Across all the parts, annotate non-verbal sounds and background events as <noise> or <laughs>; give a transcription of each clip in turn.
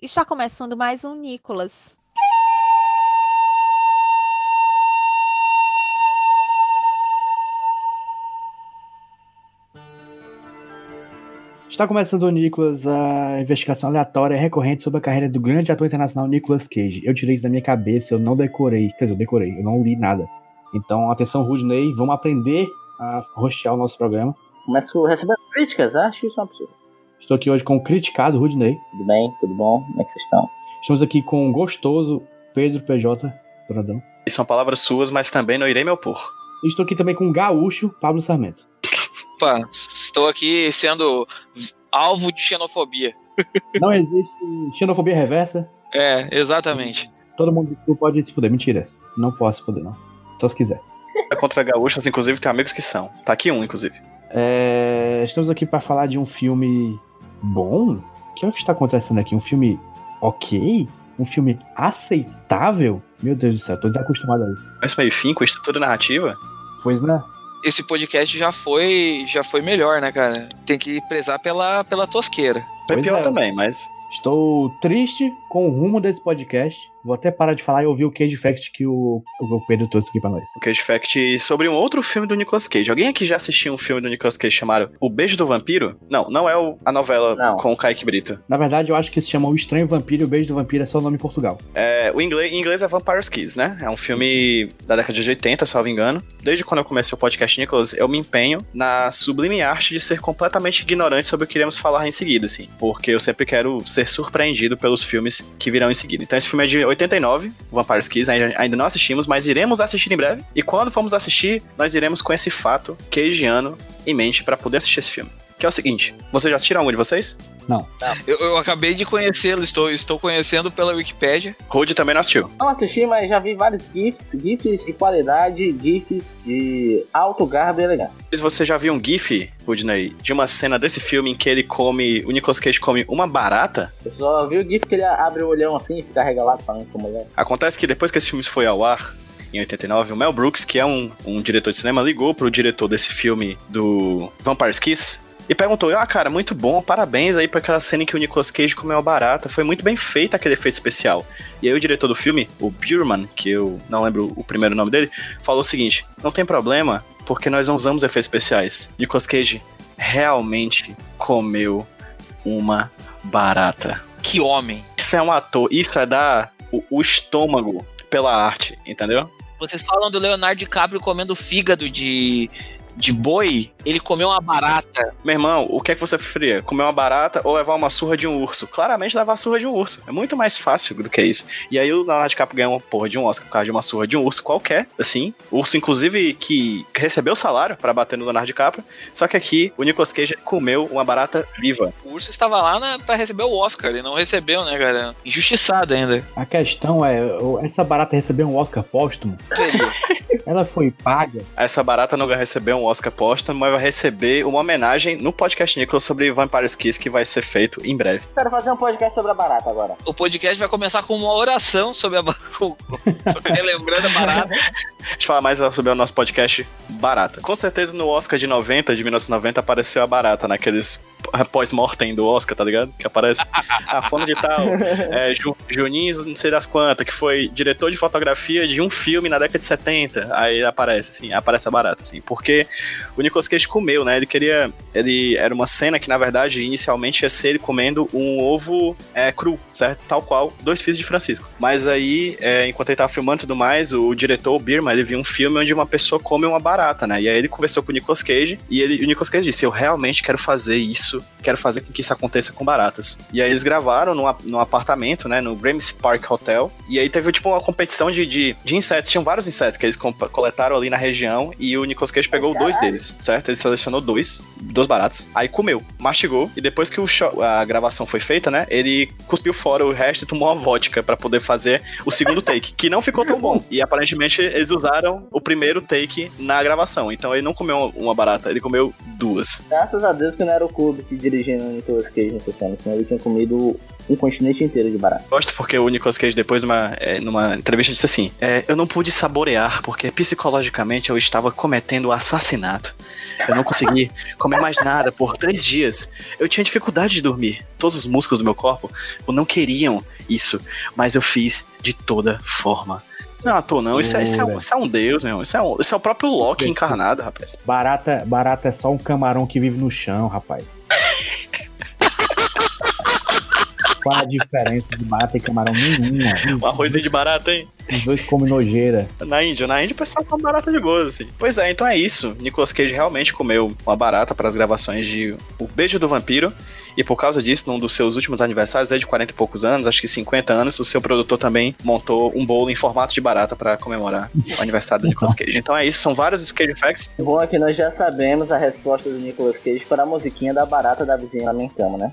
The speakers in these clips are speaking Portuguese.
Está começando mais um Nicolas. Está começando o Nicolas, a investigação aleatória recorrente sobre a carreira do grande ator internacional Nicolas Cage. Eu tirei isso da minha cabeça, eu não decorei. Quer dizer, eu decorei, eu não li nada. Então, atenção, Rudney, vamos aprender a rostear o nosso programa. Começo recebendo críticas, acho isso um absurdo. Estou aqui hoje com o criticado Rudney. Tudo bem? Tudo bom? Como é que vocês estão? Estamos aqui com o gostoso Pedro PJ Bradão. E são palavras suas, mas também não irei me opor. E estou aqui também com o gaúcho Pablo Sarmento. Opa, estou aqui sendo alvo de xenofobia. Não existe xenofobia reversa. É, exatamente. Todo mundo pode se fuder. Mentira. Não posso se fuder, não. Só se quiser. É contra gaúchos, inclusive, tem amigos que são. Tá aqui um, inclusive. É, estamos aqui para falar de um filme bom. O que é o que está acontecendo aqui? Um filme ok? Um filme aceitável? Meu Deus do céu, tô desacostumado a isso. Mas meio fim, com estrutura narrativa. Pois né? Esse podcast já foi, já foi melhor, né, cara? Tem que prezar pela, pela tosqueira. Foi Pois pior é. também, mas. Estou triste com o rumo desse podcast. Vou até parar de falar e ouvir o Cage Fact que o, o Pedro trouxe aqui pra nós. O Cage Fact sobre um outro filme do Nicolas Cage. Alguém aqui já assistiu um filme do Nicolas Cage chamado O Beijo do Vampiro? Não, não é o- a novela Não. com o Kaique Brito. Na verdade, eu acho que se chama O Estranho Vampiro e o Beijo do Vampiro é só o nome em Portugal. É, o inglês, em inglês é Vampire's Kiss, né? É um filme da década de 80, salvo engano. Desde quando eu comecei o podcast Nicolas, eu me empenho na sublime arte de ser completamente ignorante sobre o que iremos falar em seguida, assim. Porque eu sempre quero ser surpreendido pelos filmes que virão em seguida. Então esse filme é de 89, Vampire's Kiss, ainda não assistimos, mas iremos assistir em breve. E quando formos assistir, nós iremos com esse fato cageano em mente para poder assistir esse filme. Que é o seguinte, vocês já assistiram algum de vocês? Eu, eu acabei de conhecê-lo, estou, estou conhecendo pela Wikipédia. Rude também não assistiu. Não assisti, mas já vi vários GIFs, GIFs de qualidade, GIFs de alto garbo e elegante. Mas você já viu um gif, Rudney, de uma cena desse filme em que ele come, o Nicolas Cage come uma barata? Eu só vi o GIF que ele abre o olhão assim e fica regalado falando com a mulher. Acontece que depois que esse filme foi ao ar, em 89, o Mel Brooks, que é um, um diretor de cinema, ligou pro diretor desse filme do Vampire's Kiss e perguntou: Ah, cara, muito bom, parabéns aí pra aquela cena em que o Nicolas Cage comeu uma barata. Foi muito bem feito aquele efeito especial. E aí o diretor do filme, o Burman, que eu não lembro o primeiro nome dele, falou o seguinte: Não tem problema, porque nós não usamos efeitos especiais. Nicolas Cage realmente comeu uma barata. Que homem. Isso é um ator, isso é dar o, o estômago pela arte, entendeu? Vocês falam do Leonardo DiCaprio comendo fígado de, de boi, ele comeu uma barata. Meu irmão, o que é que você preferia? Comer uma barata ou levar uma surra de um urso? Claramente levar a surra de um urso. É muito mais fácil do que isso. E aí o Leonardo DiCaprio ganhou uma porra de um Oscar por causa de uma surra de um urso qualquer, assim. Urso, inclusive, que recebeu salário pra bater no Leonardo DiCaprio. Só que aqui o Nicolas Cage comeu uma barata viva. O urso estava lá na, pra receber o Oscar, ele não recebeu, né, cara? Injustiçado ainda. A questão é, essa barata recebeu um Oscar póstumo? <laughs> Ela foi paga? Essa barata não vai receber um Oscar póstumo, mas vai receber uma homenagem no podcast Nicolas sobre Vampire's Kiss que vai ser feito em breve. Quero fazer um podcast sobre a barata agora. O podcast vai começar com uma oração sobre a ba- <laughs> com- sobre relembrando a barata. <laughs> A gente fala mais sobre o nosso podcast Barata. Com certeza no Oscar de 90, de 1990, apareceu a Barata, naqueles pós-mortem do Oscar, tá ligado? Que aparece <laughs> a fona de tal, é, Ju, Juninho, não sei das quantas, que foi diretor de fotografia de um filme na década de 70. Aí aparece, assim, aparece a Barata, assim. Porque o Nicolas Cage comeu, né? Ele queria. Ele era uma cena que, na verdade, inicialmente ia ser ele comendo um ovo é, cru, certo? Tal qual dois filhos de Francisco. Mas aí, é, enquanto ele tava filmando e tudo mais, o diretor, o Birman, ele viu um filme onde uma pessoa come uma barata, né? E aí ele conversou com o Nicolas Cage e ele, o Nicolas Cage disse: Eu realmente quero fazer isso quero fazer com que isso aconteça com baratas. E aí eles gravaram num, ap- num apartamento, né, no Gramercy Park Hotel, e aí teve tipo uma competição de, de, de insetos, tinham vários insetos que eles coletaram ali na região, e o Nicolas Cage pegou dois deles, certo? Ele selecionou dois, duas baratas, aí comeu, mastigou, e depois que o show- a gravação foi feita, né, ele cuspiu fora o resto e tomou uma vodka pra poder fazer o segundo take, que não ficou tão bom. E aparentemente eles usaram o primeiro take na gravação, então ele não comeu uma barata, ele comeu duas. Graças a Deus que não era o clube que dirigindo o Nicolas Cage nessa cena, senão ele tinha comido um continente inteiro de barato. Gosto porque o Nicolas Cage, depois numa, é, numa entrevista, disse assim: é, Eu não pude saborear porque psicologicamente eu estava cometendo assassinato. Eu não consegui comer mais nada por três dias. Eu tinha dificuldade de dormir. Todos os músculos do meu corpo não queriam isso, mas eu fiz de toda forma. Isso não é um ator, não. Isso é, isso, é um, isso é um deus, meu. Isso é, um- isso é o próprio Loki encarnado, rapaz. Barata, barata é só um camarão que vive no chão, rapaz. <laughs> Qual a diferença de barata e camarão? Nenhuma. Um arrozinho de barata, hein? Os dois comem nojeira. Na Índia, na Índia o pessoal come barata de boa, assim. Pois é, então é isso. Nicolas Cage realmente comeu uma barata para as gravações de O Beijo do Vampiro. E por causa disso, num dos seus últimos aniversários, é de 40 e poucos anos, acho que 50 anos, o seu produtor também montou um bolo em formato de barata para comemorar o aniversário do Nicolas Cage. Então é isso, são vários Cage Facts. O bom é que nós já sabemos a resposta do Nicolas Cage para a musiquinha da barata da vizinha lamentamos, né?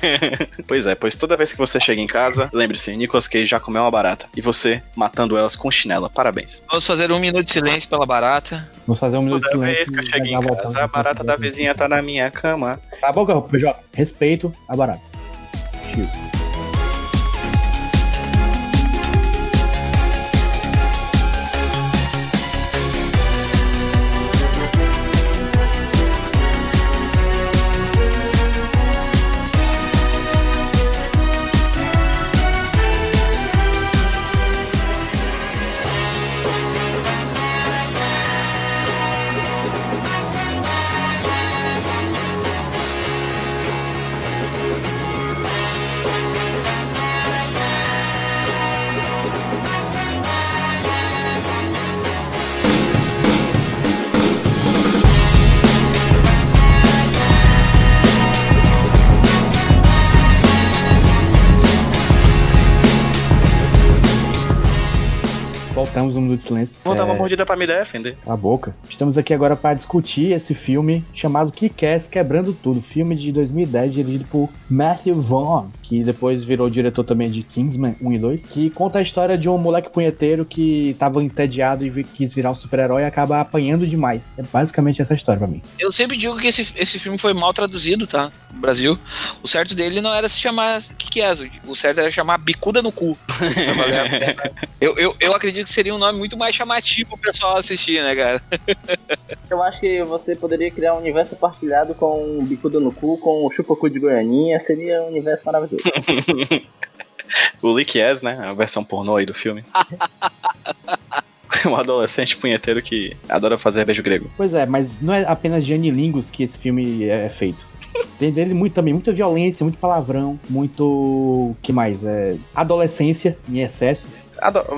<laughs> pois é, pois toda vez que você chega em casa, lembre-se, Nicolas Cage já comeu uma barata. E você matando elas com chinela. Parabéns. Vamos fazer um minuto de silêncio pela barata. Vou fazer um minuto de Toda silêncio. vez que eu chego já em casa, a pra barata da vizinha tá na minha cama. Tá bom, PJ? Respeito a barata. Chill. De silêncio. Vou mordida pra me defender. Cala a boca. Estamos aqui agora para discutir esse filme chamado Kick-Ass Quebrando Tudo, filme de 2010 dirigido por Matthew Vaughn, que depois virou diretor também de Kingsman 1 e 2, que conta a história de um moleque punheteiro que estava entediado e quis virar um super-herói e acaba apanhando demais. É basicamente essa história pra mim. Eu sempre digo que esse, esse filme foi mal traduzido, tá? No Brasil. O certo dele não era se chamar O que, que é? O certo era chamar Bicuda no Cu. <laughs> Eu, eu, eu acredito que seria um nome muito mais chamativo pro pessoal assistir, né, cara? <laughs> Eu acho que você poderia criar um universo partilhado com um bicudo no cu, com o chupacu de Goianinha, seria um universo maravilhoso. <laughs> O Lick Yes, né? A versão pornô aí do filme. <laughs> um adolescente punheteiro que adora fazer beijo grego. Pois é, mas não é apenas de anilingus que esse filme é feito. Tem dele muito também, muita violência, muito palavrão, muito. que mais? É, adolescência em excesso.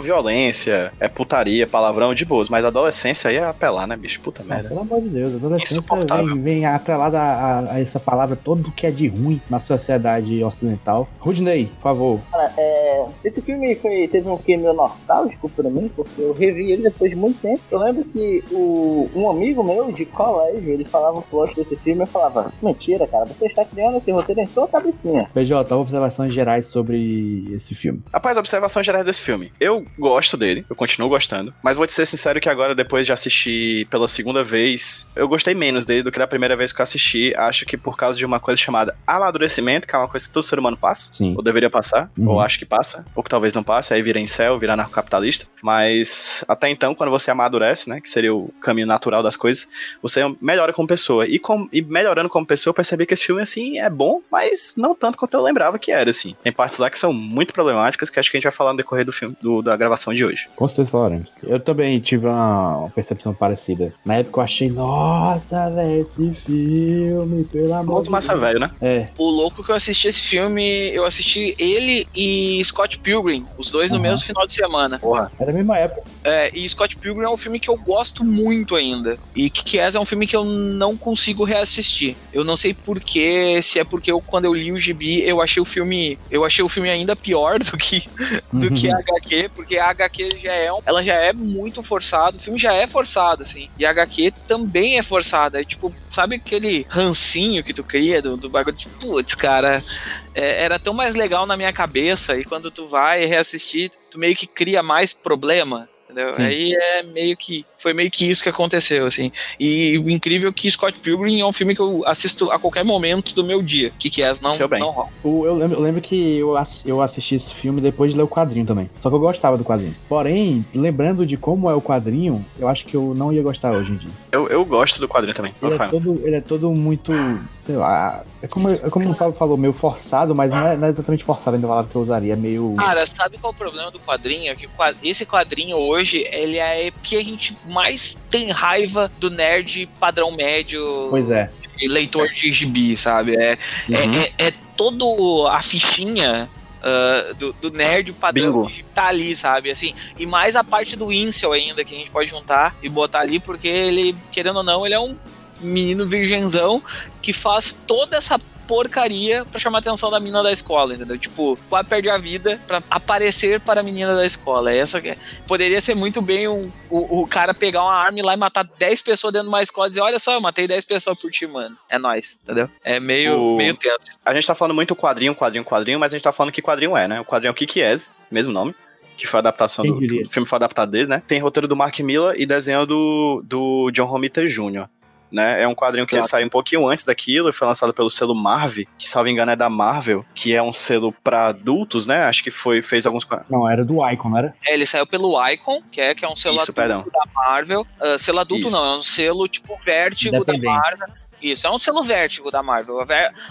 Violência, é putaria, palavrão de boas, mas adolescência aí é apelar, né, bicho? Puta Ah, merda. pelo amor de Deus, adolescência vem, vem atrelada a, a- a essa palavra todo que é de ruim na sociedade ocidental. Rudney, por favor. Cara, é, esse filme foi, teve um quê meio nostálgico pra mim, porque eu revi ele depois de muito tempo. Eu lembro que o, um amigo meu de colégio, ele falava o plot desse filme, eu falava, mentira, cara, você está criando esse roteiro em sua cabecinha. PJ, observações gerais sobre esse filme. Rapaz, observações gerais desse filme. Eu gosto dele, eu continuo gostando, mas vou te ser sincero que agora, depois de assistir pela segunda vez, eu gostei menos dele do que da primeira vez que eu assisti. Acho que por causa de uma coisa chamada amadurecimento, que é uma coisa que todo ser humano passa, Sim. ou deveria passar, Uhum. ou acho que passa, ou que talvez não passe, aí vira em céu, virar narcocapitalista. Mas até então, quando você amadurece, né, que seria o caminho natural das coisas, você melhora como pessoa. E, com, e melhorando como pessoa, eu percebi que esse filme, assim, é bom, mas não tanto quanto eu lembrava que era, assim. Tem partes lá que são muito problemáticas, que acho que a gente vai falar no decorrer do filme. Do- da gravação de hoje. Com certeza falaremos. Eu também tive uma, uma percepção parecida. Na época eu achei, nossa, velho, esse filme, pelo amor Muito de massa Deus. velho, né? É, O louco que eu assisti esse filme, eu assisti ele e Scott Pilgrim, os dois no Aham. mesmo final de semana. Porra. era a mesma época. É, e Scott Pilgrim é um filme que eu gosto muito ainda. E Kick-Ass é um filme que eu não consigo reassistir. Eu não sei porquê, se é porque eu, quando eu li o gibi, eu achei o filme. Eu achei o filme ainda pior do que, do que a HQ, porque a HQ já é um, ela já é muito forçada, o filme já é forçado, assim. E a HQ também é forçada. É tipo, sabe aquele rancinho que tu cria do, do bagulho? Tipo, putz, cara, é, era tão mais legal na minha cabeça, e quando tu vai reassistir, tu meio que cria mais problema. Entendeu? Sim. Aí é meio que. Foi meio que isso que aconteceu, assim. E o incrível é que Scott Pilgrim é um filme que eu assisto a qualquer momento do meu dia. Que que é? Não, Seu bem. não rola. O- eu, lembro, eu lembro que eu, ass- eu assisti esse filme depois de ler o quadrinho também. Só que eu gostava do quadrinho. Porém, lembrando de como é o quadrinho, eu acho que eu não ia gostar hoje em dia. Eu, eu gosto do quadrinho também. Ele é, Rafael. todo, ele é todo muito, sei lá, é como, é como o Paulo falou, meio forçado, mas não é, não é exatamente forçado ainda a palavra que eu usaria, é meio... Cara, sabe qual é o problema do quadrinho? É que esse quadrinho hoje, ele é que a gente mais tem raiva do nerd padrão médio Pois é. e leitor de gibi, sabe? É, Uhum. é, é, é todo a fichinha ah, do, do nerd padrão Bingo. que tá ali, sabe? Assim, e mais a parte do incel ainda que a gente pode juntar e botar ali, porque ele, querendo ou não, ele é um menino virgenzão que faz toda essa porcaria pra chamar a atenção da menina da escola, entendeu? Tipo, quase perde a vida pra aparecer para a menina da escola. É Essa que é- poderia ser muito bem um, o, o cara pegar uma arma e lá e matar 10 pessoas dentro de uma escola e dizer, olha só, eu matei 10 pessoas por ti, mano. É nóis, entendeu? É meio, O- meio tenso. A gente tá falando muito quadrinho, quadrinho, quadrinho, mas a gente tá falando que quadrinho é, né? O quadrinho é o Kick-Ass, mesmo nome. Que foi a adaptação Quem do. diria? O filme foi adaptado dele, né? Tem roteiro do Mark Miller e desenho do, do John Romita Jr. Né? É um quadrinho que Claro. saiu um pouquinho antes daquilo e foi lançado pelo selo Marvel, que, salvo engano, é da Marvel, que é um selo pra adultos, né? Acho que foi, fez alguns. Não, era do Icon, não era? É, ele saiu pelo Icon, que é, que é um selo Isso, adulto perdão. da Marvel. Ah, selo adulto Isso. não, é um selo tipo vértigo da. Marvel. Isso, é um selo vértigo da Marvel.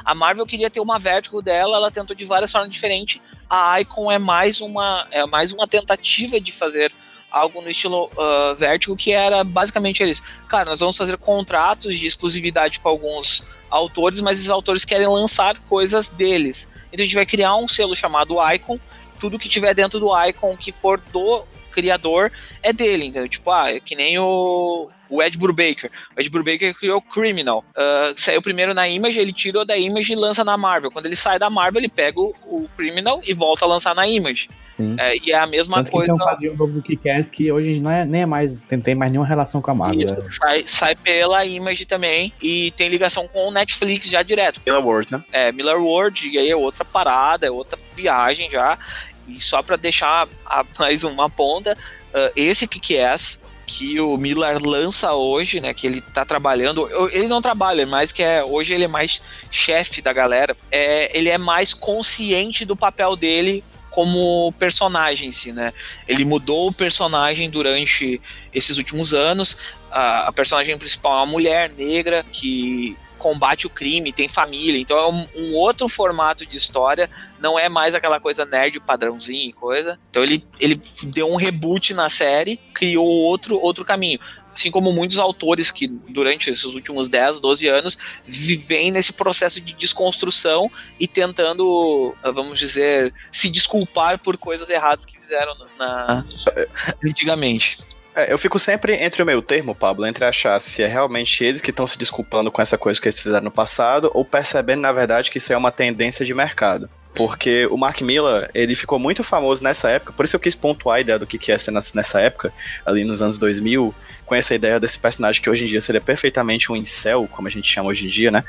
A Marvel queria ter uma vértigo dela, ela tentou de várias formas diferentes. A Icon é mais uma, é mais uma tentativa de fazer algo no estilo ah, vértigo, que era basicamente eles. Cara, nós vamos fazer contratos de exclusividade com alguns autores, mas esses autores querem lançar coisas deles. Então a gente vai criar um selo chamado Icon. Tudo que tiver dentro do Icon que for do criador é dele, entendeu? Tipo, ah, é que nem o, o Ed Brubaker. O Ed Brubaker criou Criminal. Ah, saiu primeiro na Image, ele tirou da Image e lança na Marvel. Quando ele sai da Marvel, ele pega o, o Criminal e volta a lançar na Image. É, e é a mesma Tanto que coisa. tem um quadrinho novo do Kick-Ass que hoje não é, nem é mais, tem, tem mais nenhuma relação com a Marvel. Isso, né? sai, sai pela Image também e tem ligação com o Netflix já direto. Miller World, né? É, Miller World, e aí é outra parada, é outra viagem já. E só pra deixar a- <laughs> mais uma ponta, ah, esse Kick-Ass que o Miller lança hoje, né, que ele tá trabalhando, ele não trabalha, mas que é hoje ele é mais chefe da galera, é, ele é mais consciente do papel dele como personagem, em si, né? Ele mudou o personagem durante esses últimos anos. A, a personagem principal é uma mulher negra que combate o crime, tem família, então é um, um outro formato de história, não é mais aquela coisa nerd padrãozinho e coisa. Então ele, ele deu um reboot na série, criou outro, outro caminho. Assim como muitos autores que durante esses últimos 10, 12 anos vivem nesse processo de desconstrução e tentando, vamos dizer, se desculpar por coisas erradas que fizeram na, antigamente. É, eu fico sempre entre o meio termo, Pablo, entre achar se é realmente eles que estão se desculpando com essa coisa que eles fizeram no passado, ou percebendo, na verdade, que isso é uma tendência de mercado. Porque o Mark Miller, ele ficou muito famoso nessa época, por isso eu quis pontuar a ideia do que que é ser nessa- época, ali nos anos 2000, com essa ideia desse personagem que hoje em dia seria perfeitamente um incel, como a gente chama hoje em dia, né?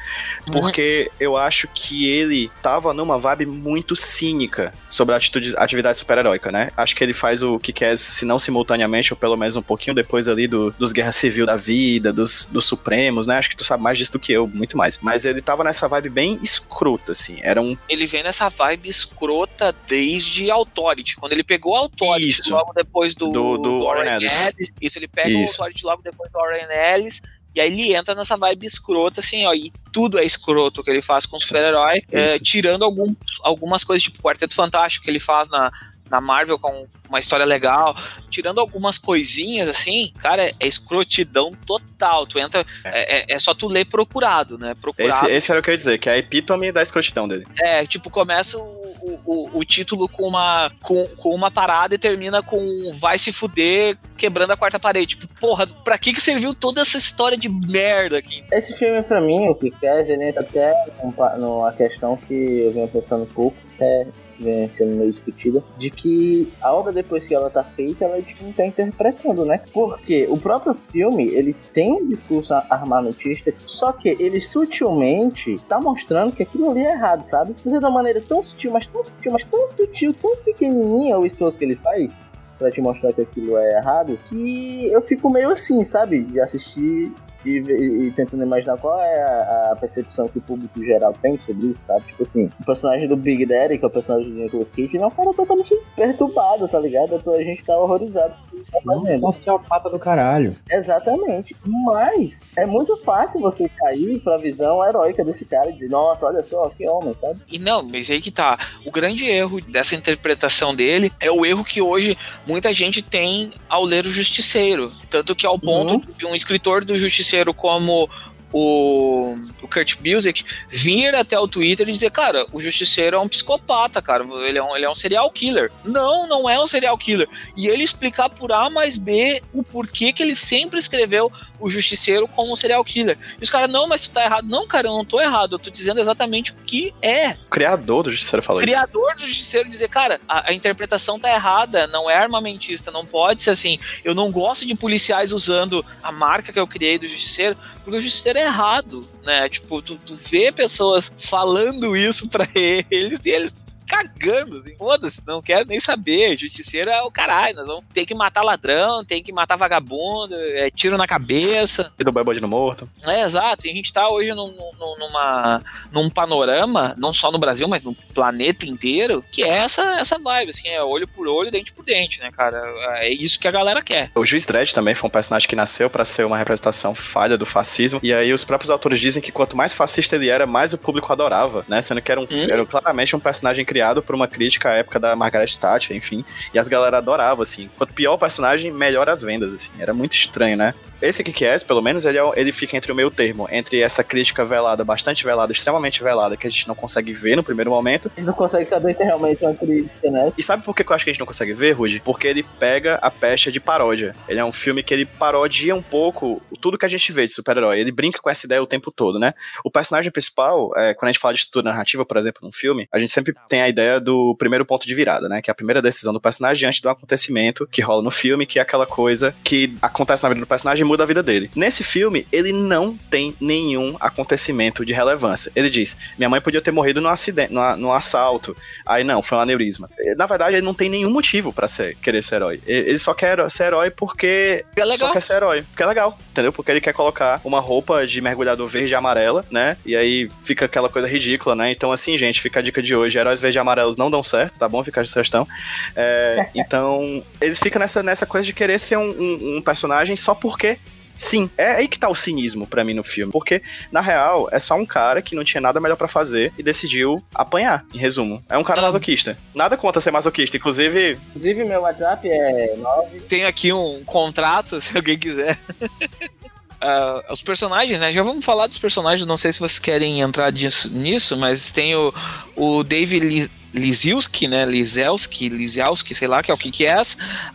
Porque eu acho que ele tava numa vibe muito cínica sobre a atitude, atividade super-heróica, né? Acho que ele faz o que quer, se não simultaneamente, ou pelo menos um pouquinho depois ali do- dos Guerra Civil da vida, dos, dos Supremos, né? Acho que tu sabe mais disso do que eu, muito mais. Mas ele tava nessa vibe bem escrota, assim. Era um. ele vem nessa vibe escrota desde Authority. Quando ele pegou Authority Isso. logo depois do, Do- do Warren Warren Ellis. Ellis, isso, ele pega Isso. o Authority logo depois do Warren Ellis, e aí ele entra nessa vibe escrota, assim, ó, e tudo é escroto que ele faz com o super-herói, é, Isso. tirando algum, algumas coisas, tipo o Quarteto Fantástico que ele faz na, na Marvel com uma história legal, tirando algumas coisinhas assim, cara, é escrotidão total. Tu entra, é, é, é só tu ler procurado, né? Procurado. Esse, esse era o que eu ia dizer, que é a epítome da escrotidão dele. É, tipo, começa o, o, o, título com uma, com, com uma parada e termina com vai se fuder quebrando a quarta parede. Tipo, porra, pra que que serviu toda essa história de merda aqui? Esse filme, pra mim, o que quer, ele entra até num- numa questão que eu venho pensando um pouco, até vem sendo meio discutida, de que a obra, depois que ela tá feita, ela tipo, não tá interpretando, né? Porque o próprio filme, ele tem um discurso armamentista, só que ele sutilmente tá mostrando que aquilo ali é errado, sabe? Mas de uma maneira tão sutil, mas tão sutil, mas tão sutil, tão pequenininha o esforço que ele faz, pra te mostrar que aquilo é errado, que eu fico meio assim, sabe? De assistir e, e- e tentando imaginar qual é a, a percepção que o público geral tem sobre isso, sabe? Tipo assim, o personagem do Big Daddy, que é o personagem do Nicolas Cage, ele é um cara totalmente perturbado, tá ligado? A gente tá horrorizado tá Um fazendo. sociopata do caralho. Exatamente. Mas é muito fácil você cair pra visão heróica desse cara e dizer, nossa, olha só, que homem, sabe? E não, mas aí que tá. O grande erro dessa interpretação dele é o erro que hoje muita gente tem ao ler o Justiceiro. Tanto que ao ponto de um escritor do Justiceiro como o, o Kurt Busiek vir até o Twitter e dizer, cara, o Justiceiro é um psicopata, cara, ele é um, ele é um serial killer. Não, não é um serial killer. E ele explicar por A mais B o porquê que ele sempre escreveu o Justiceiro como um serial killer. E os caras, não, mas tu tá errado. Não, cara, eu não tô errado, eu tô dizendo exatamente o que é O criador do Justiceiro falou isso. criador do Justiceiro dizer, cara, a, a interpretação tá errada, não é armamentista, não pode ser assim. Eu não gosto de policiais usando a marca que eu criei do Justiceiro, porque o Justiceiro é errado, né? Tipo, tu, tu vê pessoas falando isso pra <laughs> eles e eles cagando, assim, foda-se, não quero nem saber, justiceiro é o caralho, nós vamos ter que matar ladrão, tem que matar vagabundo, é tiro na cabeça, E do Boy Bandido Morto. é, exato. E a gente tá hoje num, num- numa, num panorama, não só no Brasil, mas no planeta inteiro, que é essa, essa vibe, assim, é olho por olho, dente por dente, né, cara? É isso que a galera quer. O Juiz Dredd também foi um personagem que nasceu pra ser uma representação falha do fascismo. E aí os próprios autores dizem que quanto mais fascista ele era, mais o público adorava, né? Sendo que era, um, Hum. era claramente um personagem criado por uma crítica à época da Margaret Thatcher, enfim. E as galera adorava, assim. Quanto pior o personagem, melhor as vendas, assim. Era muito estranho, né? Esse que é, pelo menos, ele, é ele fica entre o meio termo, entre essa crítica velada, bastante velada, extremamente velada, que a gente não consegue ver no primeiro momento, A gente não consegue saber se é realmente uma crítica, né? e sabe por que que eu acho que a gente não consegue ver, Rudy? Porque ele pega a pecha de paródia. Ele é um filme que ele parodia um pouco tudo que a gente vê de super-herói. Ele brinca com essa ideia o tempo todo, né? O personagem principal, é, quando a gente fala de estrutura narrativa, por exemplo, num filme, a gente sempre tem a ideia do primeiro ponto de virada, né? Que é a primeira decisão do personagem diante do acontecimento que rola no filme, que é aquela coisa que acontece na vida do personagem e muda a vida dele. Nesse filme, ele não tem nenhum acontecimento de relevância. Ele diz: Minha mãe podia ter morrido num acidente, num, num assalto. Aí não, foi um aneurisma. Na verdade, ele não tem nenhum motivo pra ser, querer ser herói. Ele só quer ser herói porque. É legal. Só quer ser herói. Porque é legal, entendeu? Porque ele quer colocar uma roupa de mergulhador verde e amarela, né? E aí fica aquela coisa ridícula, né? Então, assim, gente, fica a dica de hoje: heróis verde e amarelos não dão certo, tá bom? Fica a sugestão. É, <laughs> então, eles ficam nessa, nessa coisa de querer ser um, um- um personagem só porque. Sim, é aí que tá o cinismo pra mim no filme. Porque, na real, é só um cara que não tinha nada melhor pra fazer e decidiu apanhar, em resumo. É um cara Ah. masoquista. Nada contra ser masoquista. Inclusive, Inclusive, meu WhatsApp é 9. Tem aqui um contrato, <laughs> se alguém quiser. Ah, os personagens, né? Já vamos falar dos personagens. Não sei se vocês querem entrar disso- nisso, mas tem o, o David Li- Lizielski, né? Lizelski, Lizelski, sei lá, que é o que que é.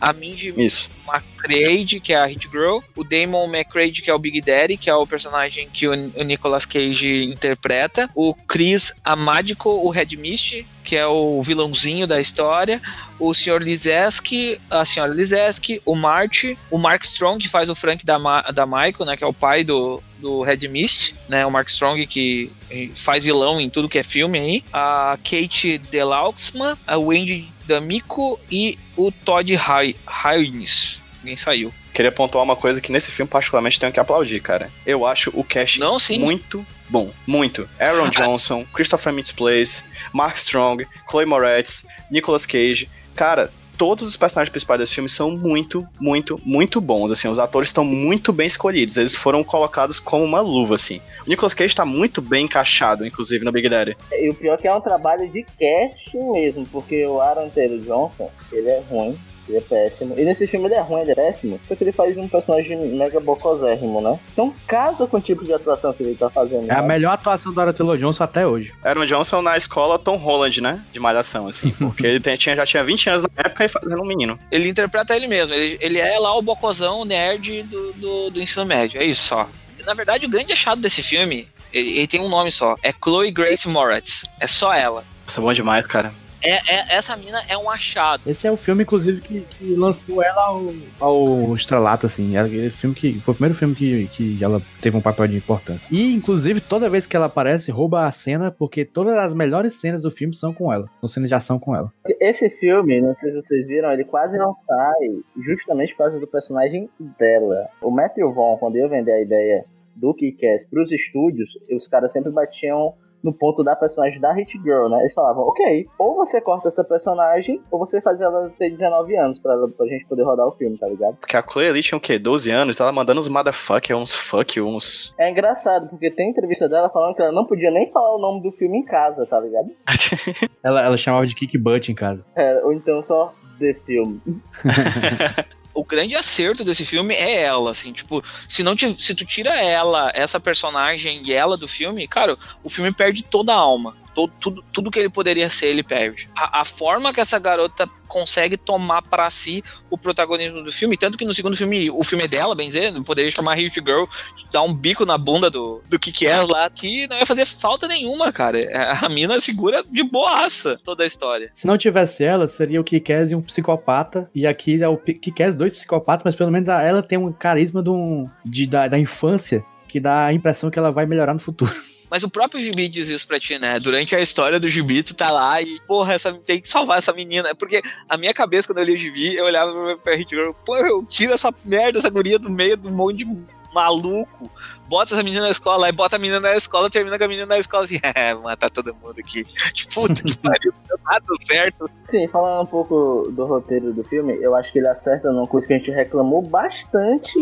A Mindy isso. McCready, que é a Hit Girl, o Damon McCready, que é o Big Daddy, que é o personagem que o, o Nicolas Cage interpreta, o Chris Amadico, o Red Mist, que é o vilãozinho da história, o Sr. Lizeski, a Sra. Lizeski, o Marty, o Mark Strong, que faz o Frank da, Ma da Michael, né, que é o pai do, do Red Mist, né, o Mark Strong que eh, faz vilão em tudo que é filme aí, a Kate Delauxman, a Wendy D'Amico e o Todd Hay- Haynes. Ninguém saiu. Queria pontuar uma coisa que nesse filme, particularmente, tenho que aplaudir, cara. Eu acho o cast Não, sim. muito bom. Muito. Aaron Johnson, Christopher Mintz-Plasse, Mark Strong, Chloe Moretz, Nicolas Cage. Cara, todos os personagens principais desse filme são muito, muito, muito bons. Assim, os atores estão muito bem escolhidos. Eles foram colocados como uma luva, assim. O Nicolas Cage tá muito bem encaixado, inclusive, no Big Daddy. E o pior é que é um trabalho de casting mesmo, porque o Aaron Taylor Johnson, ele é ruim, ele é péssimo. E nesse filme ele é ruim, ele é péssimo, porque ele faz um personagem mega bocosérrimo, né? Então casa com o tipo de atuação que ele tá fazendo. É a né? melhor atuação do Aaron Johnson até hoje. Aaron Johnson na escola Tom Holland, né? De malhação, assim. <laughs> Porque ele tem- tinha, já tinha 20 anos na época e fazendo um menino. Ele interpreta ele mesmo. Ele, ele é lá o bocozão nerd do, do, do ensino médio. É isso só. Na verdade, o grande achado desse filme, ele, ele tem um nome só. É Chloe Grace Moretz. É só ela. Isso é bom demais, cara. É, é- essa mina é um achado. Esse é o filme, inclusive, que, que lançou ela ao, ao estrelato, assim. Ela- Aquele filme que foi o primeiro filme que, que ela teve um papel de importância. E, inclusive, toda vez que ela aparece, rouba a cena, porque todas as melhores cenas do filme são com ela. São cenas de ação com ela. Esse filme, não sei se vocês viram, ele quase não sai justamente por causa do personagem dela. O Matthew Vaughn, quando ia vender a ideia do Kick-Ass pros estúdios, os caras sempre batiam no ponto da personagem da Hit Girl, né? Eles falavam, ok, ou você corta essa personagem, ou você faz ela ter 19 anos pra, pra gente poder rodar o filme, tá ligado? Porque a Chloe ali tinha o quê? 12 anos? Ela mandando uns motherfucker, uns fuck, uns. É engraçado, porque tem entrevista dela falando que ela não podia nem falar o nome do filme em casa, tá ligado? <laughs> Ela, ela chamava de kick butt em casa. É, ou então só The Film. <laughs> O grande acerto desse filme é ela, assim, tipo, se não te- se tu tira ela, essa personagem e ela do filme, cara, o filme perde toda a alma. Todo, tudo, tudo que ele poderia ser, ele perde. A, a forma que essa garota consegue tomar pra si o protagonismo do filme, tanto que no segundo filme, o filme é dela, bem dizer, poderia chamar Hit Girl, dar um bico na bunda do, do que é lá, que não ia fazer falta nenhuma, cara. A mina segura de boaça toda a história. Se não tivesse ela, seria o Kick-Ass e um psicopata. E aqui é o Kick-Ass dois psicopatas, mas pelo menos ela tem um carisma de um- de, da, da infância que dá a impressão que ela vai melhorar no futuro. Mas o próprio Gibi diz isso pra ti, né? Durante a história do Gibi, tu tá lá e, porra, essa, tem que salvar essa menina. Porque a minha cabeça, quando eu li o Gibi, eu olhava pra- Hit Girl, pô, eu tiro essa merda, essa guria do meio do monte de maluco, bota essa menina na escola, aí bota a menina na escola, termina com a menina na escola assim, <laughs> é, matar todo mundo aqui. Puta que pariu, <laughs> nada certo. Sim, falando um pouco do roteiro do filme, eu acho que ele acerta numa coisa que a gente reclamou bastante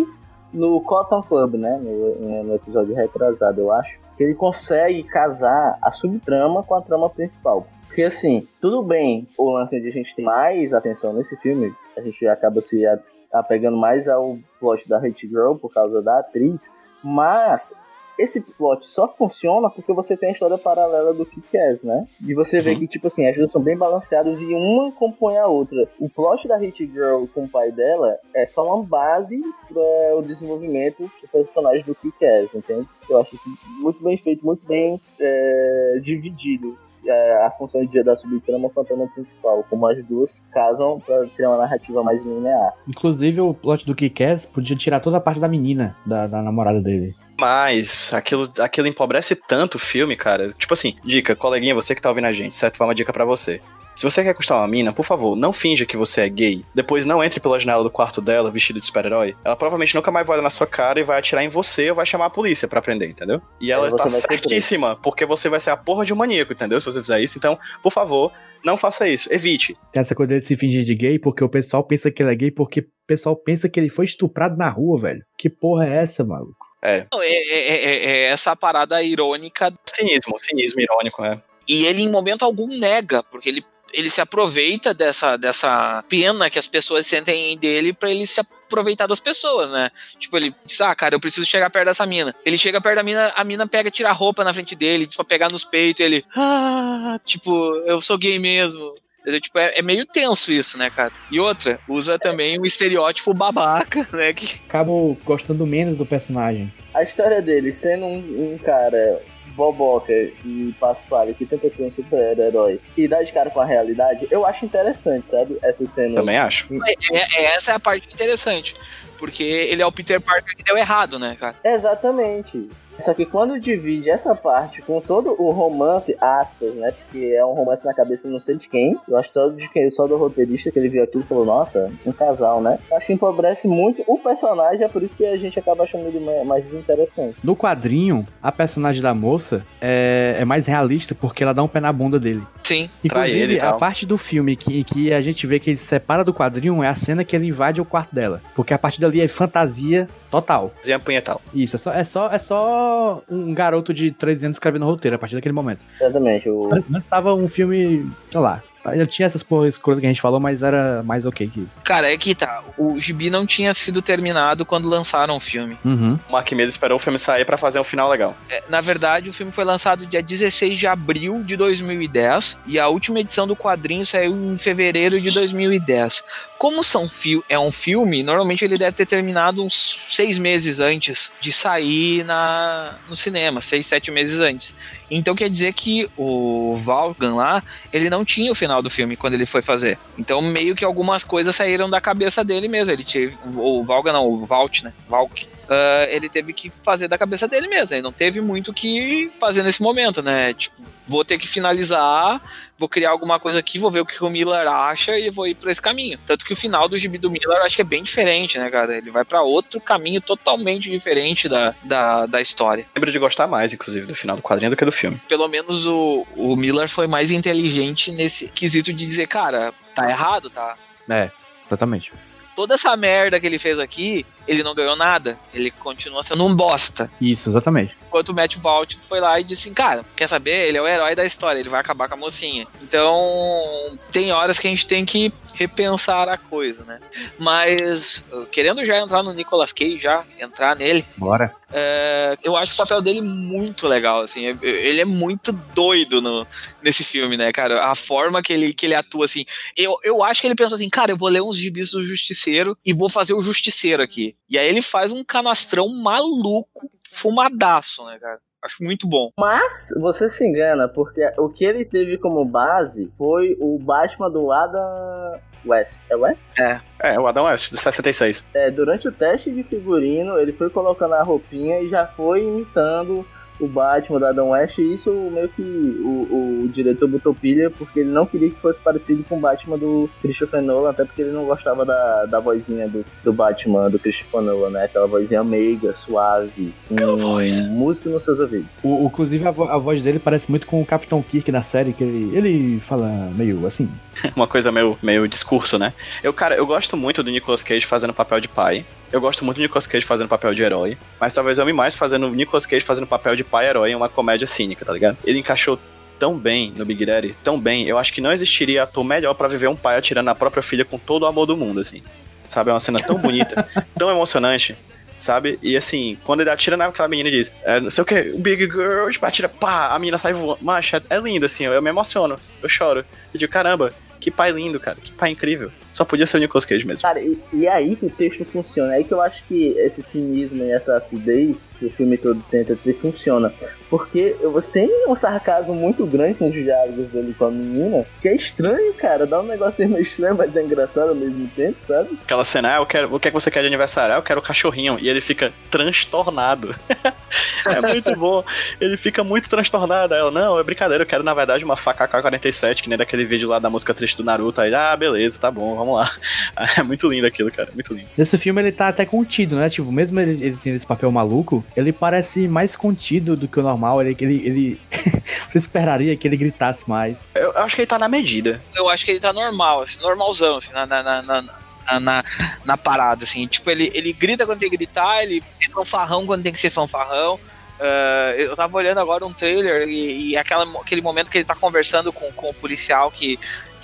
no Cotton Club, né? No, no episódio retrasado, eu acho. Que ele consegue casar a subtrama com a trama principal. Porque assim, tudo bem o lance de a gente ter mais atenção nesse filme, a gente acaba se apegando mais ao plot da Hate Girl por causa da atriz, mas esse plot só funciona porque você tem a história paralela do Kick-Ass, né? E você vê Uhum. que, tipo assim, as duas são bem balanceadas e uma compõe a outra. O plot da Hit Girl com o pai dela é só uma base para o desenvolvimento do personagem do Kick-Ass, entende? Eu acho que muito bem feito, muito bem é, dividido. é, a função de da subtrama com a trama principal, como as duas casam para criar uma narrativa mais linear. Inclusive, o plot do Kick-Ass podia tirar toda a parte da menina, da, da namorada dele. Mas aquilo, aquilo empobrece tanto o filme, cara. Tipo assim, dica, coleguinha, você que tá ouvindo a gente, certo? Foi uma dica pra você. Se você quer custar uma mina, por favor, não finja que você é gay. Depois não entre pela janela do quarto dela vestido de super-herói. Ela provavelmente nunca mais vai olhar na sua cara e vai atirar em você ou vai chamar a polícia pra prender, entendeu? E ela tá certíssima, porque você vai ser a porra de um maníaco, entendeu? Se você fizer isso. Então, por favor, não faça isso. Evite. Tem essa coisa de se fingir de gay porque o pessoal pensa que ele é gay porque o pessoal pensa que ele foi estuprado na rua, velho. Que porra é essa, maluco? É. Não, É, é- é- é essa parada irônica Cinismo, cinismo irônico, é. E ele, em momento algum, nega, porque ele, ele se aproveita dessa, dessa pena que as pessoas sentem dele pra ele se aproveitar das pessoas, né? Tipo, ele diz, ah, cara, eu preciso chegar perto dessa mina. Ele chega perto da mina, a mina pega, tira a roupa na frente dele, diz pra pegar nos peitos, ele, ah, tipo, eu sou gay mesmo. Entendeu? Tipo, é, é meio tenso isso, né, cara? E outra, usa também o estereótipo babaca, <laughs> né? Que Acabo gostando menos do personagem. A história dele sendo um, um cara boboca e paspalho que tenta ser um super-herói e dá de cara com a realidade, eu acho interessante, sabe? Essa cena. Também acho. É, é- essa é a parte interessante. porque ele é o Peter Parker que deu errado, né, cara? Exatamente. Só que quando divide essa parte com todo o romance, aspas, né? Porque é um romance na cabeça não sei de quem. Eu acho só de quem, só do roteirista que ele viu aquilo e falou, nossa, um casal, né? Eu acho que empobrece muito o personagem, é por isso que a gente acaba achando ele ma- mais desinteressante. No quadrinho, a personagem da moça é, é mais realista porque ela dá um pé na bunda dele. Sim. Ele Inclusive, e a parte do filme que, que a gente vê que ele se separa do quadrinho é a cena que ele invade o quarto dela. Porque a partir dali é fantasia total. Punhetal. Isso, é só, é só, é só um garoto de 13 anos escrevendo roteiro a partir daquele momento. Exatamente. O... Antes tava um filme, sei lá. Eu tinha essas porras coisas que a gente falou, mas era mais ok que isso. Cara, é que tá. O gibi não tinha sido terminado quando lançaram o filme. Uhum. O Mark Miller esperou o filme sair pra fazer um final legal. É, Na verdade, o filme foi lançado dia 16 de abril de 2010 e a última edição do quadrinho saiu em fevereiro de 2010. Como são fio é um filme, normalmente ele deve ter terminado uns seis meses antes de sair na, no cinema, seis, sete meses antes. Então quer dizer que o Valgan lá, ele não tinha o final do filme quando ele foi fazer. Então meio que algumas coisas saíram da cabeça dele mesmo. Ele teve, o Valgan não, o Valt, né? Valk. Ah, ele teve que fazer da cabeça dele mesmo. Ele não teve muito o que fazer nesse momento, né? Tipo, vou ter que finalizar, vou criar alguma coisa aqui, vou ver o que o Miller acha e vou ir pra esse caminho. Tanto que o final do gibi do Miller eu acho que é bem diferente, né, cara? Ele vai pra outro caminho totalmente diferente da, da, da história. Lembro de gostar mais, inclusive, do final do quadrinho do que do filme. Pelo menos o, o Miller foi mais inteligente nesse quesito de dizer, cara, tá errado, tá? É, exatamente. Toda essa merda que ele fez aqui, ele não ganhou nada. Ele continua sendo um bosta. Isso, exatamente. Enquanto o Matt Vaught foi lá e disse assim, cara, quer saber? Ele é o herói da história, ele vai acabar com a mocinha. Então, tem horas que a gente tem que repensar a coisa, né? Mas, querendo já entrar no Nicolas Cage, já entrar nele, Bora. é, eu acho o papel dele muito legal, assim. é- Ele é muito doido no, nesse filme, né, cara? A forma que ele, que ele atua, assim. Eu, eu acho que ele pensou assim, cara, eu vou ler uns gibis do Justiceiro e vou fazer o Justiceiro aqui. E aí ele faz um canastrão maluco, fumadaço, né, cara? Acho muito bom. Mas você se engana, porque o que ele teve como base foi o Batman do Adam West. É West? É, o Adão West, de 66. É, durante o teste de figurino, ele foi colocando a roupinha e já foi imitando o Batman da Adam West. E isso meio que o, o diretor botou pilha, porque ele não queria que fosse parecido com o Batman do Christopher Nolan, até porque ele não gostava da, da vozinha do, do Batman do Christopher Nolan, né? Aquela vozinha meiga, suave, com voz. música nos seus ouvidos. O, o- inclusive, a, vo- a voz dele parece muito com o Capitão Kirk na série, que ele, ele fala meio assim. <laughs> Uma coisa meio, meio discurso, né? Eu, cara, eu gosto muito do Nicolas Cage fazendo papel de pai. Eu gosto muito do Nicolas Cage fazendo papel de herói. Mas talvez eu ame mais fazendo o Nicolas Cage fazendo papel de pai-herói em uma comédia cínica, tá ligado? Ele encaixou tão bem no Big Daddy, tão bem. Eu acho que não existiria ator melhor pra viver um pai atirando na própria filha com todo o amor do mundo, assim. Sabe? É uma cena tão bonita, <laughs> tão emocionante. Sabe? E assim, quando ele atira naquela menina e diz, é, não sei o que, Big Girl, tipo, atira, pá, a menina sai voando. Macha, é lindo, assim, eu, eu me emociono, eu choro. Eu digo, caramba, que pai lindo, cara, que pai incrível. Só podia ser o Nicolas Cage mesmo. Cara, e, e aí que o texto funciona. É aí que eu acho que esse cinismo e essa acidez que o filme todo tenta ter funciona. Porque você tem um sarcasmo muito grande nos diálogos dele com a menina, que é estranho, cara. Dá um negócio meio estranho, mas é engraçado ao mesmo tempo, sabe? Aquela cena, ah, eu quero, o que é que você quer de aniversário? Ah, eu quero o cachorrinho. E ele fica transtornado. <laughs> é muito bom. Ele fica muito transtornado. Aí ela, não, é brincadeira, eu quero na verdade uma faca AK-47, que nem daquele vídeo lá da música triste do Naruto. Aí, ah, beleza, tá bom, vamos lá. <laughs> É muito lindo aquilo, cara, muito lindo. Nesse filme ele tá até contido, né? Tipo, mesmo ele, ele tendo esse papel maluco, ele parece mais contido do que o normal. Ele, ele, ele... <laughs> você esperaria que ele gritasse mais. Eu, eu acho que ele tá na medida. Eu acho que ele tá normal, assim, normalzão, assim, na, na, na, na, na, na- parada, assim. Tipo, ele, ele grita quando tem que gritar, ele é fanfarrão quando tem que ser fanfarrão. Ah, eu tava olhando agora um trailer e, e aquela, aquele momento que ele tá conversando com, com o policial que,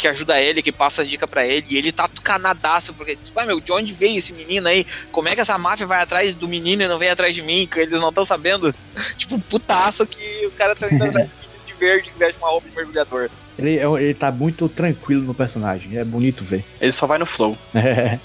que ajuda ele, que passa a dica pra ele, e ele tá canadaço, porque ele diz, ué meu, de onde veio esse menino aí? Como é que essa máfia vai atrás do menino e não vem atrás de mim? Que eles não estão sabendo. <laughs> tipo, putaço que os caras estão indo atrás de menino de verde em vez de uma roupa de mergulhador. Ele, é- ele tá muito tranquilo no personagem. É bonito ver. Ele só vai no flow. <laughs> É.